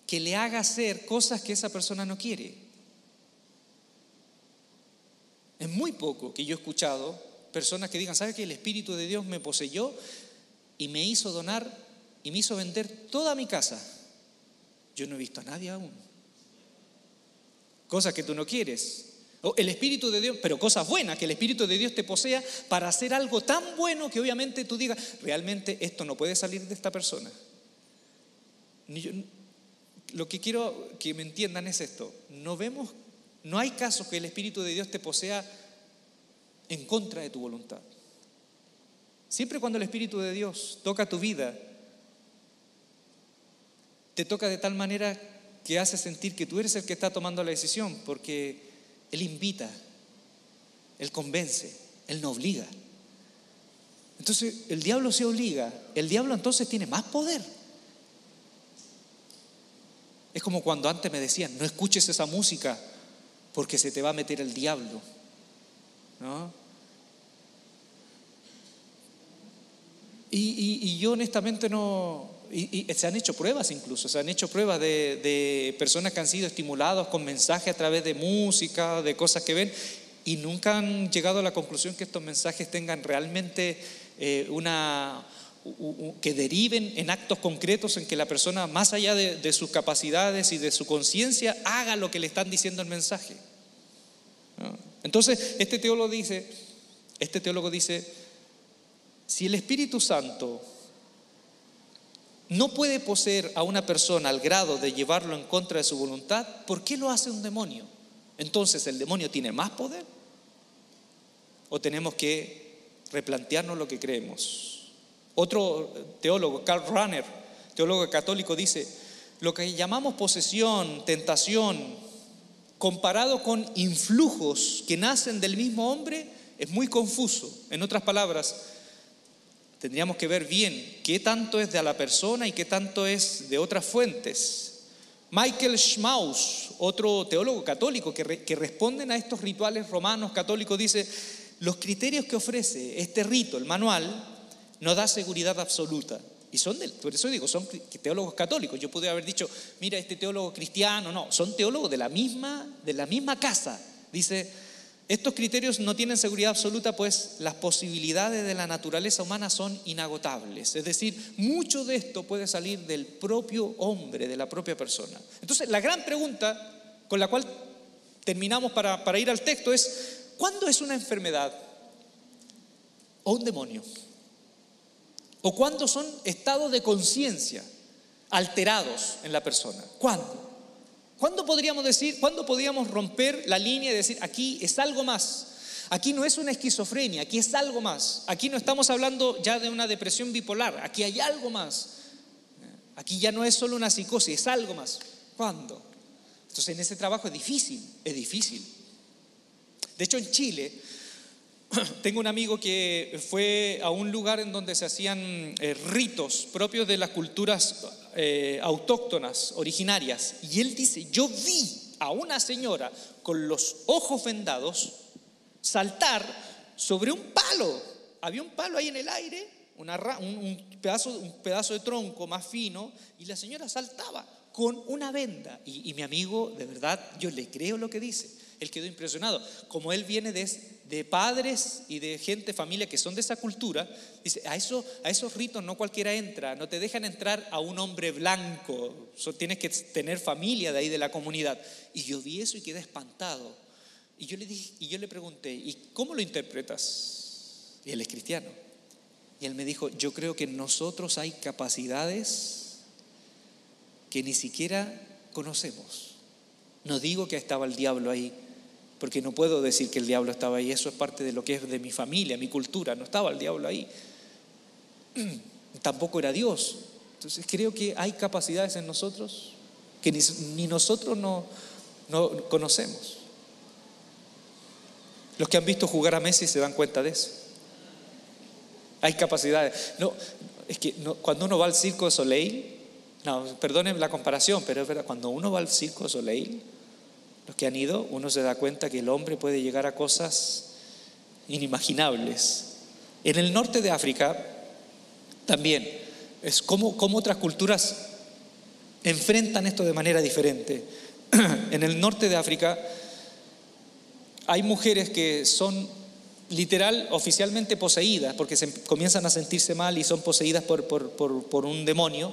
que le haga hacer cosas que esa persona no quiere. Es muy poco que yo he escuchado personas que digan, ¿sabes que el Espíritu de Dios me poseyó y me hizo donar y me hizo vender toda mi casa? Yo no he visto a nadie aún. Cosas que tú no quieres. O el Espíritu de Dios, pero cosas buenas, que el Espíritu de Dios te posea para hacer algo tan bueno que obviamente tú digas, realmente esto no puede salir de esta persona. lo que quiero que me entiendan es esto, no vemos, no hay casos que el Espíritu de Dios te posea en contra de tu voluntad. Siempre cuando el Espíritu de Dios toca tu vida, te toca de tal manera que hace sentir que tú eres el que está tomando la decisión, porque Él invita, Él convence, Él no obliga. Entonces el diablo se obliga, el diablo entonces tiene más poder. Es como cuando antes me decían, no escuches esa música porque se te va a meter el diablo. ¿No? Y, yo honestamente no... Y, se han hecho pruebas incluso, se han hecho pruebas de, personas que han sido estimulados con mensajes a través de música, de cosas que ven, y nunca han llegado a la conclusión que estos mensajes tengan realmente eh, una... que deriven en actos concretos en que la persona, más allá de, de sus capacidades y de su conciencia, haga lo que le están diciendo el mensaje. Entonces, este teólogo dice, este teólogo dice, si el Espíritu Santo no puede poseer a una persona al grado de llevarlo en contra de su voluntad, ¿por qué lo hace un demonio? Entonces, ¿el demonio tiene más poder? ¿O tenemos que replantearnos lo que creemos? Otro teólogo, Karl Rahner, teólogo católico, dice, lo que llamamos posesión, tentación, comparado con influjos que nacen del mismo hombre, es muy confuso. En otras palabras, tendríamos que ver bien qué tanto es de la persona y qué tanto es de otras fuentes. Michael Schmaus, otro teólogo católico que, que responden a estos rituales romanos católicos, dice, los criterios que ofrece este rito, el manual, no da seguridad absoluta. Y son, de, por eso digo, son teólogos católicos. Yo pude haber dicho, mira, este teólogo cristiano, no, son teólogos de la misma, de la misma casa. Dice, Estos criterios no tienen seguridad absoluta, pues las posibilidades de la naturaleza humana son inagotables. Es decir, mucho de esto puede salir del propio hombre, de la propia persona. Entonces, la gran pregunta con la cual terminamos para, para ir al texto es, ¿cuándo es una enfermedad o un demonio? ¿O cuándo son estados de conciencia alterados en la persona? ¿Cuándo? ¿Cuándo podríamos decir, cuándo podríamos romper la línea y decir, aquí es algo más? Aquí no es una esquizofrenia, aquí es algo más. Aquí no estamos hablando ya de una depresión bipolar, aquí hay algo más. Aquí ya no es solo una psicosis, es algo más. ¿Cuándo? Entonces en ese trabajo es difícil, es difícil. De hecho en Chile tengo un amigo que fue a un lugar en donde se hacían eh, ritos propios de las culturas eh, autóctonas, originarias, y él dice, yo vi a una señora con los ojos vendados saltar sobre un palo. Había un palo ahí en el aire, un, pedazo, un pedazo de tronco más fino, y la señora saltaba con una venda. Y, y mi amigo, de verdad, yo le creo lo que dice. Él quedó impresionado. Como él viene de, de padres y de gente, familia que son de esa cultura, dice, a, eso, a esos ritos no cualquiera entra, no te dejan entrar a un hombre blanco, tienes que tener familia de ahí de la comunidad. Y yo vi eso y quedé espantado. Y yo le, dije, y yo le pregunté, ¿y cómo lo interpretas? Y él es cristiano. Y él me dijo, yo creo que en nosotros hay capacidades que ni siquiera conocemos. No digo que estaba el diablo ahí, porque no puedo decir que el diablo estaba ahí, eso es parte de lo que es de mi familia, mi cultura, no estaba el diablo ahí. Tampoco era Dios. Entonces creo que hay capacidades en nosotros que ni, nosotros no, no, conocemos. Los que han visto jugar a Messi se dan cuenta de eso. Hay capacidades. No, es que cuando uno va al circo de Soleil, no, perdonen la comparación, pero es verdad, cuando uno va al circo de Soleil, los que han ido, uno se da cuenta que el hombre puede llegar a cosas inimaginables. En el norte de África también es como, como otras culturas enfrentan esto de manera diferente. en el norte de África hay mujeres que son literal, oficialmente poseídas, porque se comienzan a sentirse mal y son poseídas por, por, por un demonio.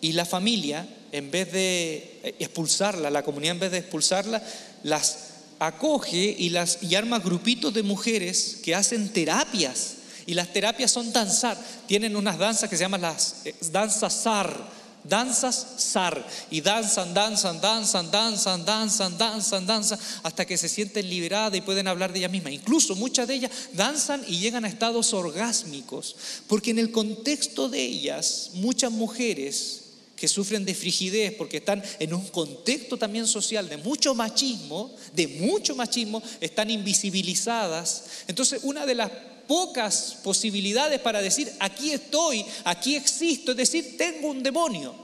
Y la familia, en vez de expulsarla, la comunidad en vez de expulsarla, las acoge y, las, y arma grupitos de mujeres que hacen terapias. Y las terapias son danzar. Tienen unas danzas que se llaman las eh, danzas SAR. Danzas SAR. Y danzan, danzan, danzan, danzan, danzan, danzan, danzan, hasta que se sienten liberadas y pueden hablar de ellas mismas. Incluso muchas de ellas danzan y llegan a estados orgásmicos. Porque en el contexto de ellas, muchas mujeres que sufren de frigidez porque están en un contexto también social de mucho machismo, de mucho machismo, están invisibilizadas. Entonces, una de las pocas posibilidades para decir, aquí estoy, aquí existo, es decir, tengo un demonio.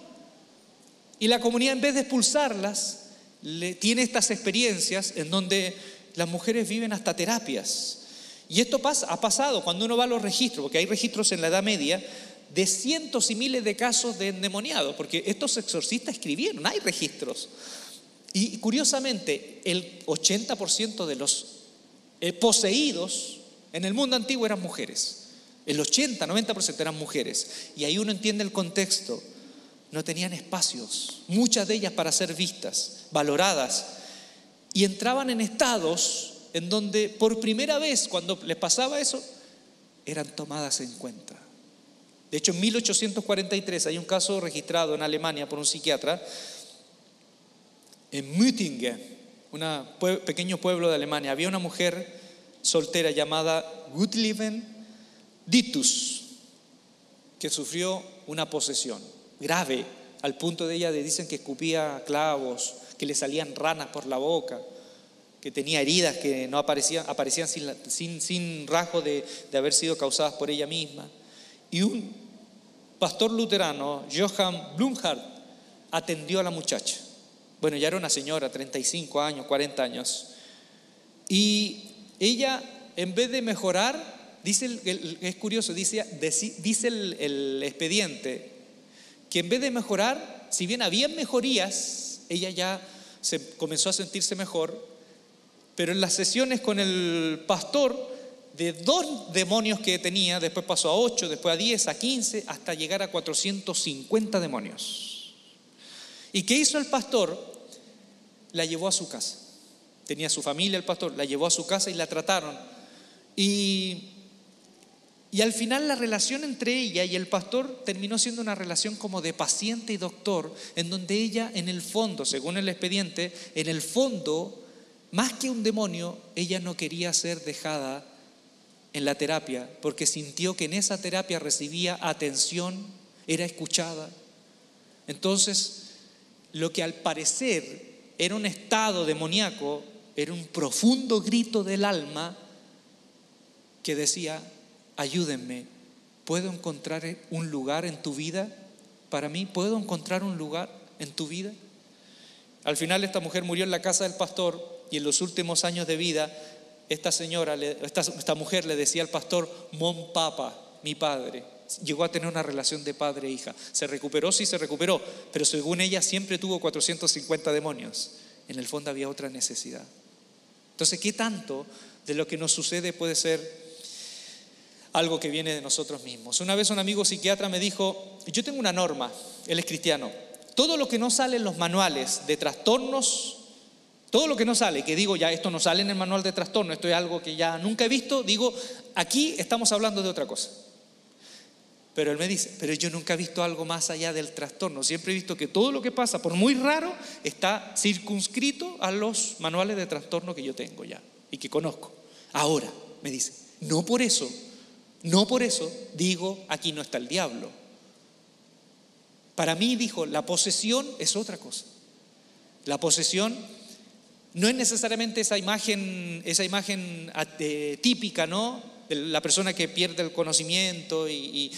Y la comunidad en vez de expulsarlas, tiene estas experiencias en donde las mujeres viven hasta terapias. Y esto pasa, ha pasado cuando uno va a los registros, porque hay registros en la Edad Media, de cientos y miles de casos de endemoniados, porque estos exorcistas escribieron, hay registros. Y curiosamente, el 80% de los eh, poseídos en el mundo antiguo eran mujeres. El 80, 90% eran mujeres. Y ahí uno entiende el contexto. No tenían espacios, muchas de ellas para ser vistas, valoradas. Y entraban en estados en donde por primera vez, cuando les pasaba eso, eran tomadas en cuenta. De hecho, en 1843 hay un caso registrado en Alemania por un psiquiatra en Müttingen, un pequeño pueblo de Alemania. Había una mujer soltera llamada Gutlieben Ditus que sufrió una posesión grave al punto de ella de dicen que escupía clavos, que le salían ranas por la boca, que tenía heridas que no aparecían, aparecían sin, sin, rasgo de, de haber sido causadas por ella misma. Y un pastor luterano, Johann Blumhardt, atendió a la muchacha. Bueno, ya era una señora, 35 años, 40 años. Y ella, en vez de mejorar, dice, es curioso, dice, dice el, el expediente, que en vez de mejorar, si bien había mejorías, ella ya se comenzó a sentirse mejor, Pero en las sesiones con el pastor, de dos demonios que tenía, después pasó a ocho, después a diez, a quince, hasta llegar a 450 demonios. ¿Y qué hizo el pastor? La llevó a su casa. Tenía su familia el pastor, la llevó a su casa y la trataron. Y, y al final la relación entre ella y el pastor terminó siendo una relación como de paciente y doctor, en donde ella en el fondo, según el expediente, en el fondo, más que un demonio, ella no quería ser dejada en la terapia, porque sintió que en esa terapia recibía atención, era escuchada. Entonces, lo que al parecer era un estado demoníaco, era un profundo grito del alma que decía, ayúdenme, ¿puedo encontrar un lugar en tu vida? Para mí, ¿puedo encontrar un lugar en tu vida? Al final esta mujer murió en la casa del pastor y en los últimos años de vida esta señora, esta, mujer le decía al pastor, mon papa, mi padre. Llegó a tener una relación de padre e hija. Se recuperó, sí se recuperó, pero según ella siempre tuvo 450 demonios. En el fondo había otra necesidad. Entonces, ¿qué tanto de lo que nos sucede puede ser algo que viene de nosotros mismos? Una vez un amigo psiquiatra me dijo, yo tengo una norma, él es cristiano, todo lo que no sale en los manuales de trastornos todo lo que no sale, que digo ya esto no sale en el manual de trastorno, esto es algo que ya nunca he visto, digo, aquí estamos hablando de otra cosa. Pero él me dice, pero yo nunca he visto algo más allá del trastorno. Siempre he visto que todo lo que pasa, por muy raro, está circunscrito a los manuales de trastorno que yo tengo ya y que conozco. Ahora, me dice, no por eso, no por eso digo, aquí no está el diablo. Para mí, dijo, la posesión es otra cosa. La posesión no es necesariamente esa imagen, esa imagen eh, típica, ¿no? De la persona que pierde el conocimiento y,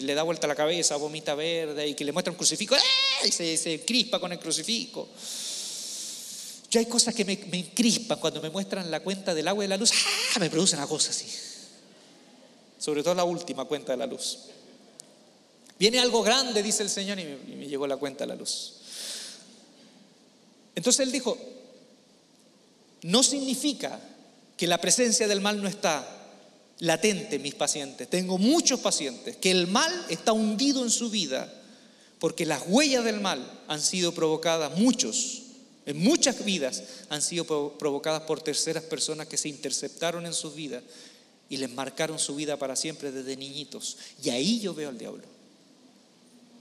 le da vuelta la cabeza, vomita verde y que le muestra un crucifijo ¡eh! y se, crispa con el crucifijo. Yo hay cosas que me, me crispan cuando me muestran la cuenta del agua y de la luz, ¡ah! me produce una cosa así. Sobre todo la última cuenta de la luz. Viene algo grande, dice el Señor, y me, y me llegó la cuenta de la luz. Entonces él dijo, no significa que la presencia del mal no está latente en mis pacientes. Tengo muchos pacientes que el mal está hundido en su vida porque las huellas del mal han sido provocadas, muchos, en muchas vidas han sido provocadas por terceras personas que se interceptaron en sus vidas y les marcaron su vida para siempre desde niñitos. Y ahí yo veo al diablo.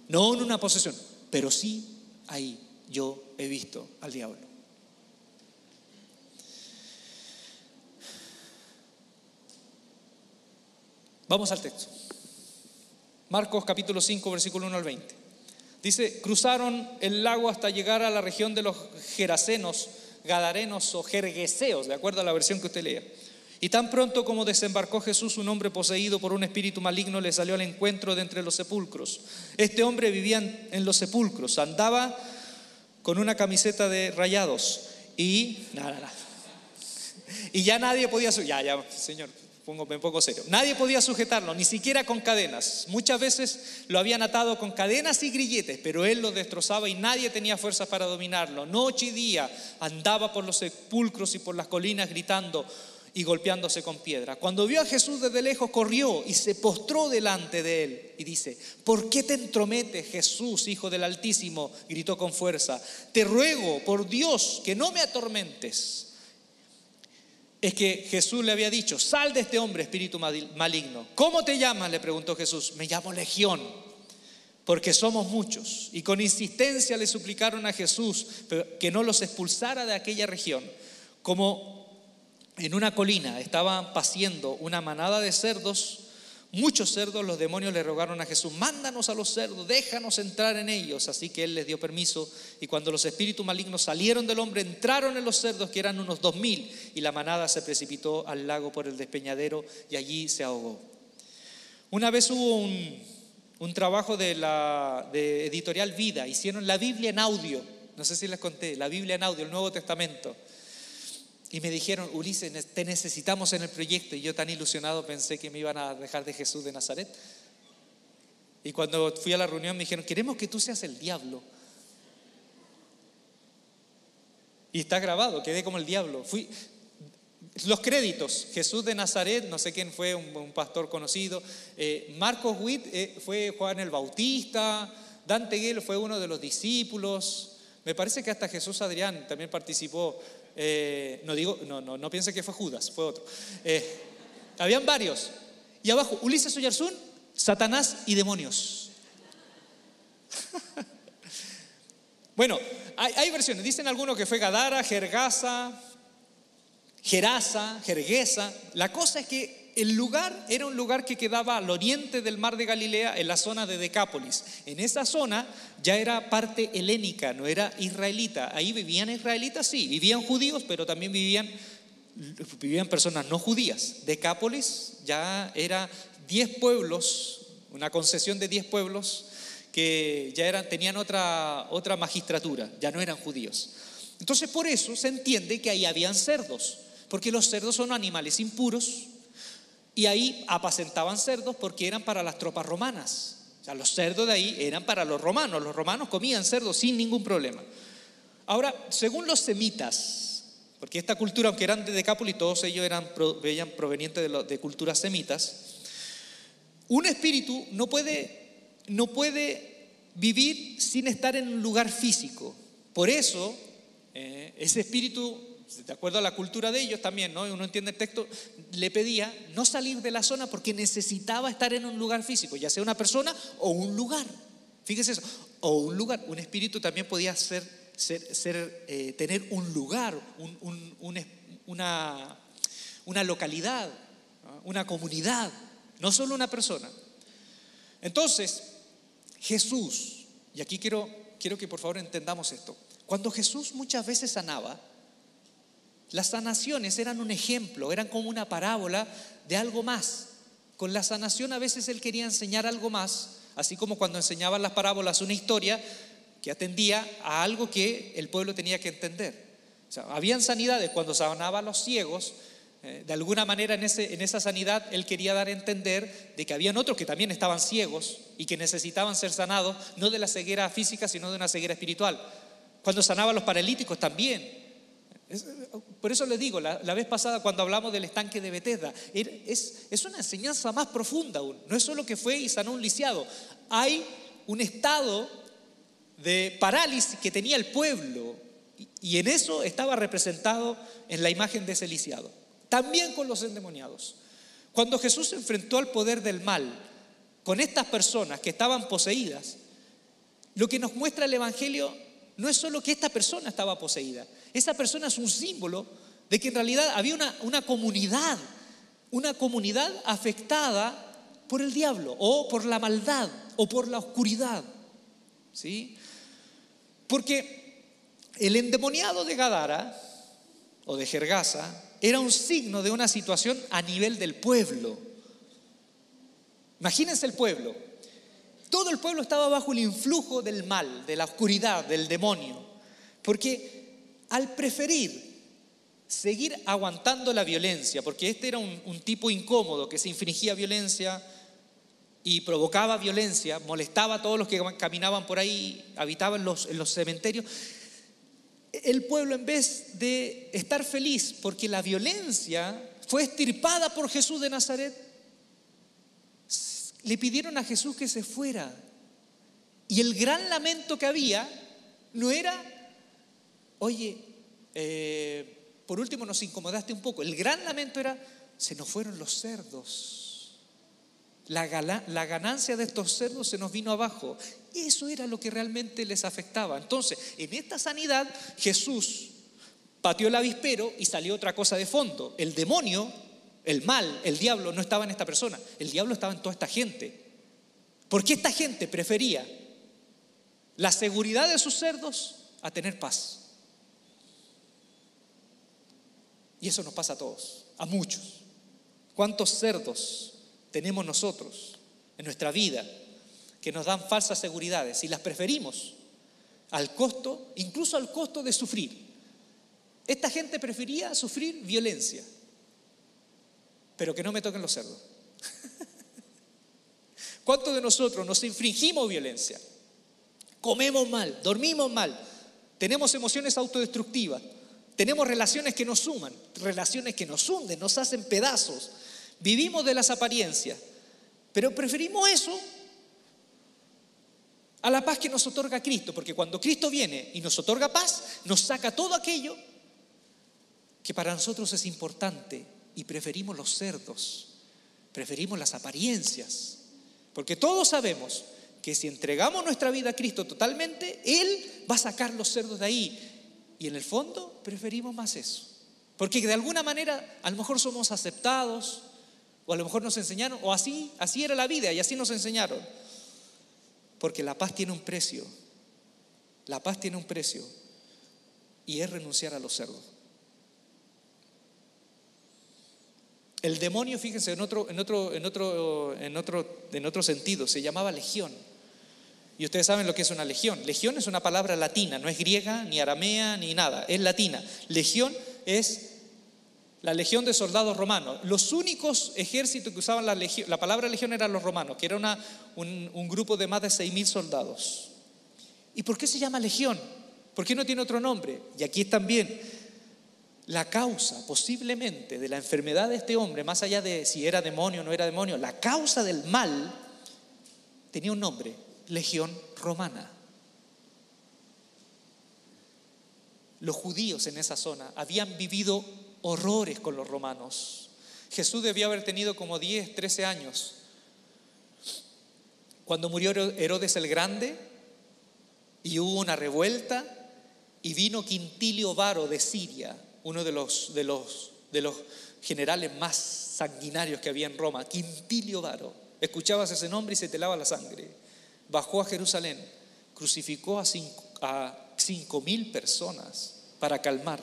No en una posesión, pero sí ahí yo he visto al diablo. Vamos al texto. Marcos capítulo 5, versículo 1 al 20. Dice, cruzaron el lago hasta llegar a la región de los Gerasenos, Gadarenos o Jergueseos, de acuerdo a la versión que usted lea. Y tan pronto como desembarcó Jesús, un hombre poseído por un espíritu maligno le salió al encuentro de entre los sepulcros. Este hombre vivía en los sepulcros, andaba con una camiseta de rayados y nada, nada. Y ya nadie podía, ya, ya, Señor, pongo, me pongo serio. Nadie podía sujetarlo, ni siquiera con cadenas. Muchas veces lo habían atado con cadenas y grilletes, pero él lo destrozaba y nadie tenía fuerzas para dominarlo. Noche y día andaba por los sepulcros y por las colinas gritando y golpeándose con piedra. Cuando vio a Jesús desde lejos, corrió y se postró delante de él y dice, ¿por qué te entrometes, Jesús, Hijo del Altísimo? gritó con fuerza. Te ruego, por Dios, que no me atormentes es que Jesús le había dicho, sal de este hombre, espíritu maligno. ¿Cómo te llamas? Le preguntó Jesús. Me llamo Legión, porque somos muchos. Y con insistencia le suplicaron a Jesús que no los expulsara de aquella región. Como en una colina estaban paciendo una manada de cerdos, Muchos cerdos, los demonios le rogaron a Jesús, mándanos a los cerdos, déjanos entrar en ellos. Así que él les dio permiso y cuando los espíritus malignos salieron del hombre, entraron en los cerdos, que eran unos dos mil, y la manada se precipitó al lago por el despeñadero y allí se ahogó. Una vez hubo un, trabajo de, la, de editorial Vida, hicieron la Biblia en audio, no sé si les conté, la Biblia en audio, el Nuevo Testamento. Y me dijeron, Ulises, te necesitamos en el proyecto. Y yo tan ilusionado pensé que me iban a dejar de Jesús de Nazaret. Y cuando fui a la reunión me dijeron, queremos que tú seas el diablo. Y está grabado, quedé como el diablo. Fui, los créditos, Jesús de Nazaret, no sé quién fue, un, pastor conocido. Eh, Marcos Witt eh, fue Juan el Bautista. Dante Gell fue uno de los discípulos. Me parece que hasta Jesús Adrián también participó. Eh, no digo, no, no, no piense que fue Judas, fue otro. habían varios. Y abajo, Ulises Oyarzún, Satanás y demonios. bueno, hay, versiones. Dicen algunos que fue Gadara, Gergasa, Gerasa, Jerguesa. La cosa es que el lugar era un lugar que quedaba al oriente del mar de Galilea, en la zona de Decápolis. En esa zona ya era parte helénica, no era israelita. Ahí vivían israelitas, sí, vivían judíos, pero también vivían, vivían personas no judías. Decápolis ya era 10 pueblos, una concesión de 10 pueblos que ya eran, tenían otra, otra magistratura, ya no eran judíos. Entonces por eso se entiende que ahí habían cerdos porque los cerdos son animales impuros y ahí apacentaban cerdos porque eran para las tropas romanas. O sea, los cerdos de ahí eran para los romanos. Los romanos comían cerdos sin ningún problema. Ahora, según los semitas, porque esta cultura, aunque eran de Decápolis, todos ellos eran provenientes de, culturas semitas, un espíritu no puede, no puede vivir sin estar en un lugar físico. Por eso, eh, ese espíritu de acuerdo a la cultura de ellos también, ¿no? Uno entiende el texto, le pedía no salir de la zona porque necesitaba estar en un lugar físico, ya sea una persona o un lugar. Fíjese eso, o un lugar. Un espíritu también podía ser, ser, eh, tener un lugar, una, una localidad, una comunidad, no solo una persona. Entonces, Jesús, y aquí quiero, quiero que por favor entendamos esto, cuando Jesús muchas veces sanaba, las sanaciones eran un ejemplo, eran como una parábola de algo más. Con la sanación a veces él quería enseñar algo más, así como cuando enseñaban las parábolas una historia que atendía a algo que el pueblo tenía que entender. O sea, habían sanidades cuando sanaba a los ciegos, eh, de alguna manera en, ese, en esa sanidad él quería dar a entender de que habían otros que también estaban ciegos y que necesitaban ser sanados, no de la ceguera física, sino de una ceguera espiritual. Cuando sanaba a los paralíticos también, por eso les digo, la, vez pasada cuando hablamos del estanque de Bethesda, es, es una enseñanza más profunda aún. No es solo que fue y sanó un lisiado. Hay un estado de parálisis que tenía el pueblo y en eso estaba representado en la imagen de ese lisiado. También con los endemoniados. Cuando Jesús se enfrentó al poder del mal con estas personas que estaban poseídas, lo que nos muestra el Evangelio no es solo que esta persona estaba poseída, esa persona es un símbolo de que en realidad había una, una comunidad, una comunidad afectada por el diablo o por la maldad o por la oscuridad. ¿Sí? Porque el endemoniado de Gadara o de Gergasa era un signo de una situación a nivel del pueblo. Imagínense el pueblo. Todo el pueblo estaba bajo el influjo del mal, de la oscuridad, del demonio. Porque al preferir seguir aguantando la violencia, porque este era un, tipo incómodo que se infringía violencia y provocaba violencia, molestaba a todos los que caminaban por ahí, habitaban los, en los cementerios, el pueblo en vez de estar feliz porque la violencia fue estirpada por Jesús de Nazaret, le pidieron a Jesús que se fuera. Y el gran lamento que había no era oye, eh, por último nos incomodaste un poco. El gran lamento era, se nos fueron los cerdos. La, la, ganancia de estos cerdos se nos vino abajo. Eso era lo que realmente les afectaba. Entonces, en esta sanidad, Jesús pateó el avispero y salió otra cosa de fondo. El demonio, el mal, el diablo no estaba en esta persona. El diablo estaba en toda esta gente. Porque esta gente prefería la seguridad de sus cerdos a tener paz. Y eso nos pasa a todos, a muchos. ¿Cuántos cerdos tenemos nosotros en nuestra vida que nos dan falsas seguridades y las preferimos al costo, incluso al costo de sufrir? Esta gente prefería sufrir violencia, pero que no me toquen los cerdos. ¿Cuántos de nosotros nos infringimos violencia? Comemos mal, dormimos mal, tenemos emociones autodestructivas, Tenemos relaciones que nos suman, relaciones que nos hunden, nos hacen pedazos. Vivimos de las apariencias, pero preferimos eso a la paz que nos otorga Cristo, porque cuando Cristo viene y nos otorga paz, nos saca todo aquello que para nosotros es importante y preferimos los cerdos, preferimos las apariencias, porque todos sabemos que si entregamos nuestra vida a Cristo totalmente, Él va a sacar los cerdos de ahí. Y en el fondo preferimos más eso. Porque de alguna manera a lo mejor somos aceptados, o a lo mejor nos enseñaron, o así, así era la vida y así nos enseñaron. Porque la paz tiene un precio. La paz tiene un precio. Y es renunciar a los cerdos. El demonio, fíjense, en otro, en otro, en otro, en otro, en otro sentido, se llamaba legión. Y ustedes saben lo que es una legión. Legión es una palabra latina, no es griega, ni aramea, ni nada, es latina. Legión es la legión de soldados romanos. Los únicos ejércitos que usaban la, la palabra legión eran los romanos, que era un, un, grupo de más de 6.000 soldados. ¿Y por qué se llama legión? ¿Por qué no tiene otro nombre? Y aquí también la causa posiblemente de la enfermedad de este hombre, más allá de si era demonio o no era demonio, la causa del mal tenía un nombre, legión romana. Los judíos en esa zona habían vivido horrores con los romanos. Jesús debió haber tenido como 10, 13 años. Cuando murió Herodes el Grande y hubo una revuelta y vino Quintilio Varo de Siria, uno de los, de los, de los generales más sanguinarios que había en Roma, Quintilio Varo. Escuchabas ese nombre y se te lava la sangre bajó a Jerusalén, crucificó a cinco, mil personas para calmar.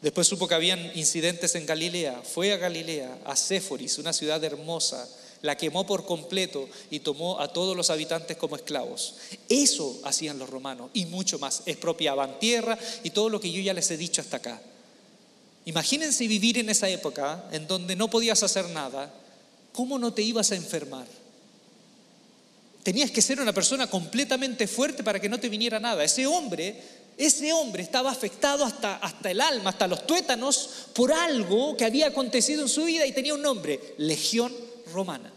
Después supo que habían incidentes en Galilea, fue a Galilea, a Séforis, una ciudad hermosa, la quemó por completo y tomó a todos los habitantes como esclavos. Eso hacían los romanos y mucho más. Expropiaban tierra y todo lo que yo ya les he dicho hasta acá. Imagínense vivir en esa época en donde no podías hacer nada. ¿Cómo no te ibas a enfermar? Tenías que ser una persona completamente fuerte para que no te viniera nada. Ese hombre, ese hombre estaba afectado hasta, hasta el alma, hasta los tuétanos, por algo que había acontecido en su vida y tenía un nombre, Legión Romana.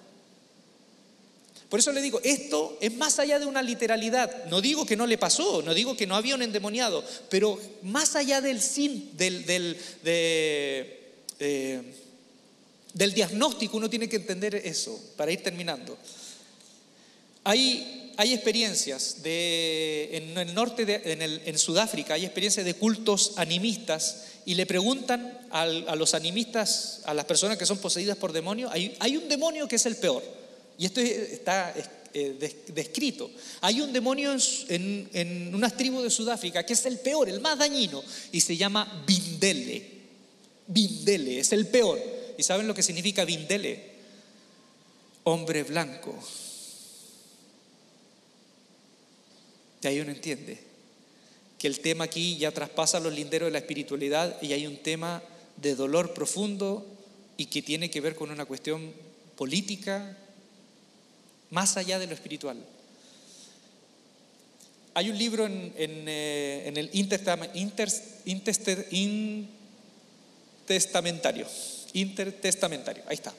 Por eso le digo, esto es más allá de una literalidad. No digo que no le pasó, no digo que no había un endemoniado, pero más allá del, del, del, eh, del diagnóstico uno tiene que entender eso para ir terminando. Hay experiencias de, en el norte, de, en, Sudáfrica, hay experiencias de cultos animistas y le preguntan a, los animistas, a las personas que son poseídas por demonios, hay, hay un demonio que es el peor. Y esto está eh, descrito. Hay un demonio en, en, unas tribus de Sudáfrica que es el peor, el más dañino, y se llama Bindele. Bindele, es el peor. ¿Y saben lo que significa Bindele? Hombre blanco. De ahí uno entiende que el tema aquí ya traspasa los linderos de la espiritualidad y hay un tema de dolor profundo y que tiene que ver con una cuestión política más allá de lo espiritual. Hay un libro en, eh, el intertestamentario, intertestamentario, ahí está,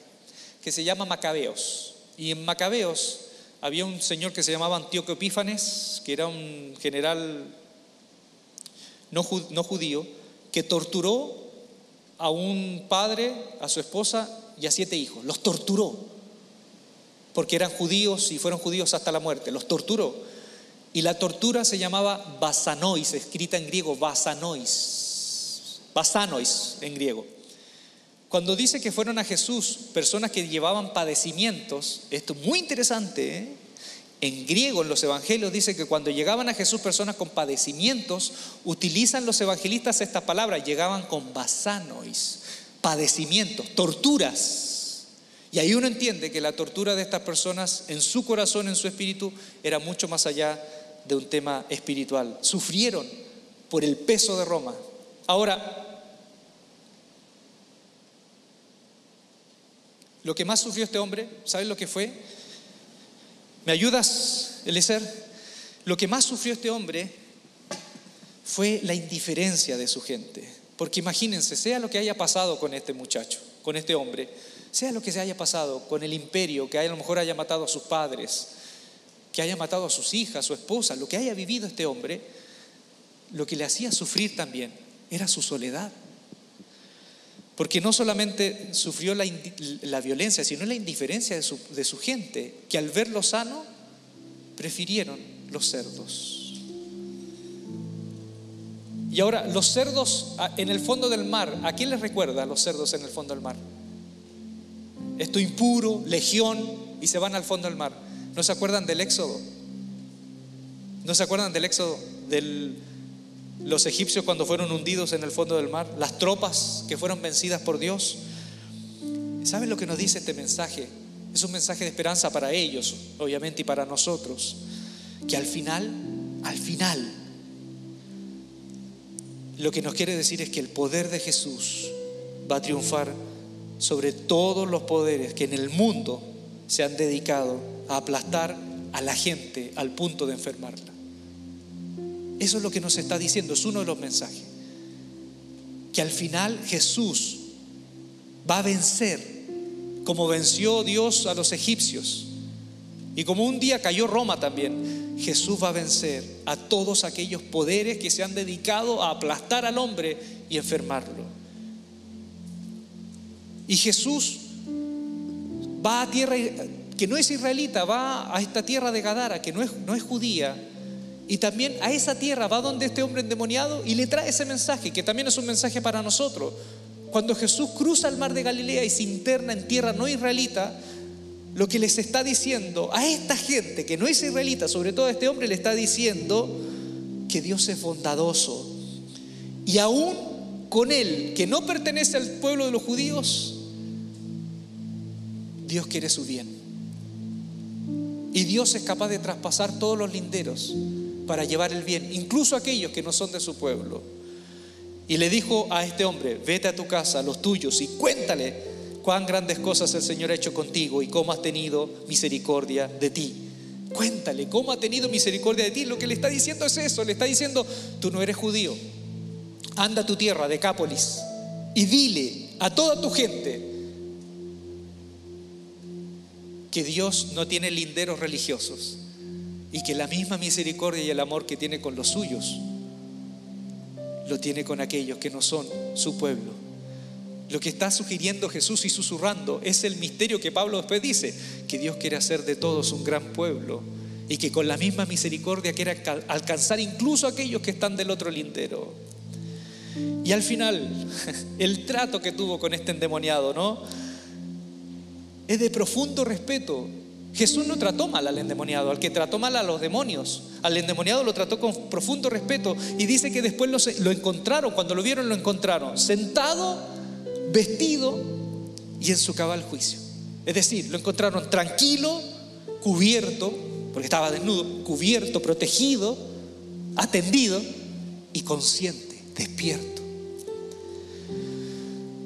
que se llama Macabeos. Y en Macabeos había un señor que se llamaba Antíoco Epífanes, que era un general no, judío, que torturó a un padre, a su esposa y a siete hijos. Los torturó, porque eran judíos y fueron judíos hasta la muerte. Los torturó. Y la tortura se llamaba basanois, escrita en griego, basanois. Basanois en griego. Cuando dice que fueron a Jesús personas que llevaban padecimientos, esto es muy interesante, ¿eh? en griego en los evangelios dice que cuando llegaban a Jesús personas con padecimientos, utilizan los evangelistas esta palabra, llegaban con basanois, padecimientos, torturas. Y ahí uno entiende que la tortura de estas personas en su corazón, en su espíritu, era mucho más allá de un tema espiritual. Sufrieron por el peso de Roma. Ahora, Lo que más sufrió este hombre, ¿sabes lo que fue? ¿Me ayudas, Eliezer? Lo que más sufrió este hombre fue la indiferencia de su gente. Porque imagínense, sea lo que haya pasado con este muchacho, con este hombre, sea lo que se haya pasado con el imperio, que a lo mejor haya matado a sus padres, que haya matado a sus hijas, su esposa, lo que haya vivido este hombre, lo que le hacía sufrir también era su soledad. Porque no solamente sufrió la, violencia, sino la indiferencia de su, de su gente, que al verlo sano, prefirieron los cerdos. Y ahora, los cerdos en el fondo del mar, ¿a quién les recuerda los cerdos en el fondo del mar? Esto impuro, legión, y se van al fondo del mar. ¿No se acuerdan del éxodo? ¿No se acuerdan del éxodo? De los egipcios cuando fueron hundidos en el fondo del mar, las tropas que fueron vencidas por Dios. ¿Saben lo que nos dice este mensaje? Es un mensaje de esperanza para ellos, obviamente, y para nosotros. Que al final, al final, lo que nos quiere decir es que el poder de Jesús va a triunfar sobre todos los poderes que en el mundo se han dedicado a aplastar a la gente al punto de enfermarla. Eso es lo que nos está diciendo, es uno de los mensajes. Que al final Jesús va a vencer como venció Dios a los egipcios y como un día cayó Roma también. Jesús va a vencer a todos aquellos poderes que se han dedicado a aplastar al hombre y enfermarlo. Y Jesús va a tierra que no es israelita, va a esta tierra de Gadara, que no es, no es judía, y también a esa tierra va donde este hombre endemoniado y le trae ese mensaje, que también es un mensaje para nosotros. Cuando Jesús cruza el mar de Galilea y se interna en tierra no israelita, lo que les está diciendo a esta gente que no es israelita, sobre todo a este hombre, le está diciendo que Dios es bondadoso. Y aún con él, que no pertenece al pueblo de los judíos, Dios quiere su bien. Y Dios es capaz de traspasar todos los linderos para llevar el bien, incluso aquellos que no son de su pueblo. Y le dijo a este hombre, vete a tu casa, a los tuyos, y cuéntale cuán grandes cosas el Señor ha hecho contigo y cómo has tenido misericordia de ti. Cuéntale cómo ha tenido misericordia de ti. Lo que le está diciendo es eso. Le está diciendo, tú no eres judío. Anda a tu tierra, Decápolis, y dile a toda tu gente que Dios no tiene linderos religiosos y que la misma misericordia y el amor que tiene con los suyos lo tiene con aquellos que no son su pueblo. Lo que está sugiriendo Jesús y susurrando es el misterio que Pablo después dice, que Dios quiere hacer de todos un gran pueblo y que con la misma misericordia quiere alcanzar incluso a aquellos que están del otro lindero. Y al final, el trato que tuvo con este endemoniado, ¿no? Es de profundo respeto. Jesús no trató mal al endemoniado, al que trató mal a los demonios. Al endemoniado lo trató con profundo respeto y dice que después lo, encontraron, cuando lo vieron lo encontraron, sentado vestido y en su cabal juicio. Es decir, lo encontraron tranquilo, cubierto, porque estaba desnudo, cubierto, protegido, atendido y consciente, despierto.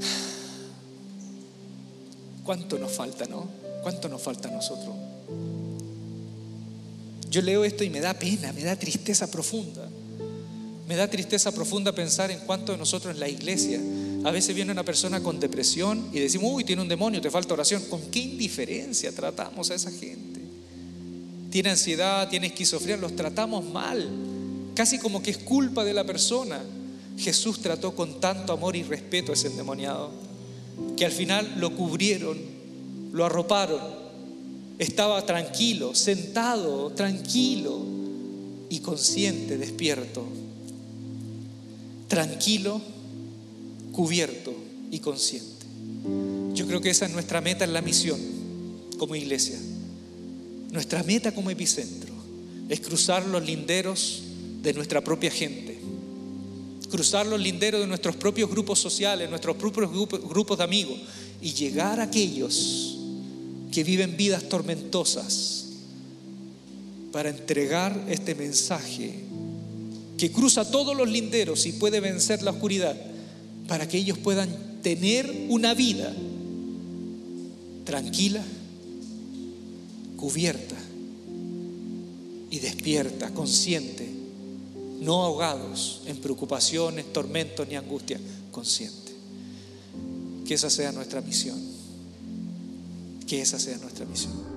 ¿Cuánto nos falta, no? ¿Cuánto nos falta a nosotros? Yo leo esto y me da pena, me da tristeza profunda. Me da tristeza profunda pensar en cuánto de nosotros en la iglesia a veces viene una persona con depresión y decimos, uy, tiene un demonio, te falta oración. ¿Con qué indiferencia tratamos a esa gente? Tiene ansiedad, tiene esquizofrenia, los tratamos mal, casi como que es culpa de la persona. Jesús trató con tanto amor y respeto a ese endemoniado, que al final lo cubrieron, lo arroparon, estaba tranquilo, sentado, tranquilo y consciente, despierto. Tranquilo cubierto y consciente. Yo creo que esa es nuestra meta en la misión como iglesia. Nuestra meta como epicentro es cruzar los linderos de nuestra propia gente, cruzar los linderos de nuestros propios grupos sociales, nuestros propios grupos de amigos y llegar a aquellos que viven vidas tormentosas para entregar este mensaje que cruza todos los linderos y puede vencer la oscuridad para que ellos puedan tener una vida tranquila, cubierta y despierta, consciente no ahogados en preocupaciones, tormentos ni angustia, consciente. Que esa sea nuestra misión. Que esa sea nuestra misión.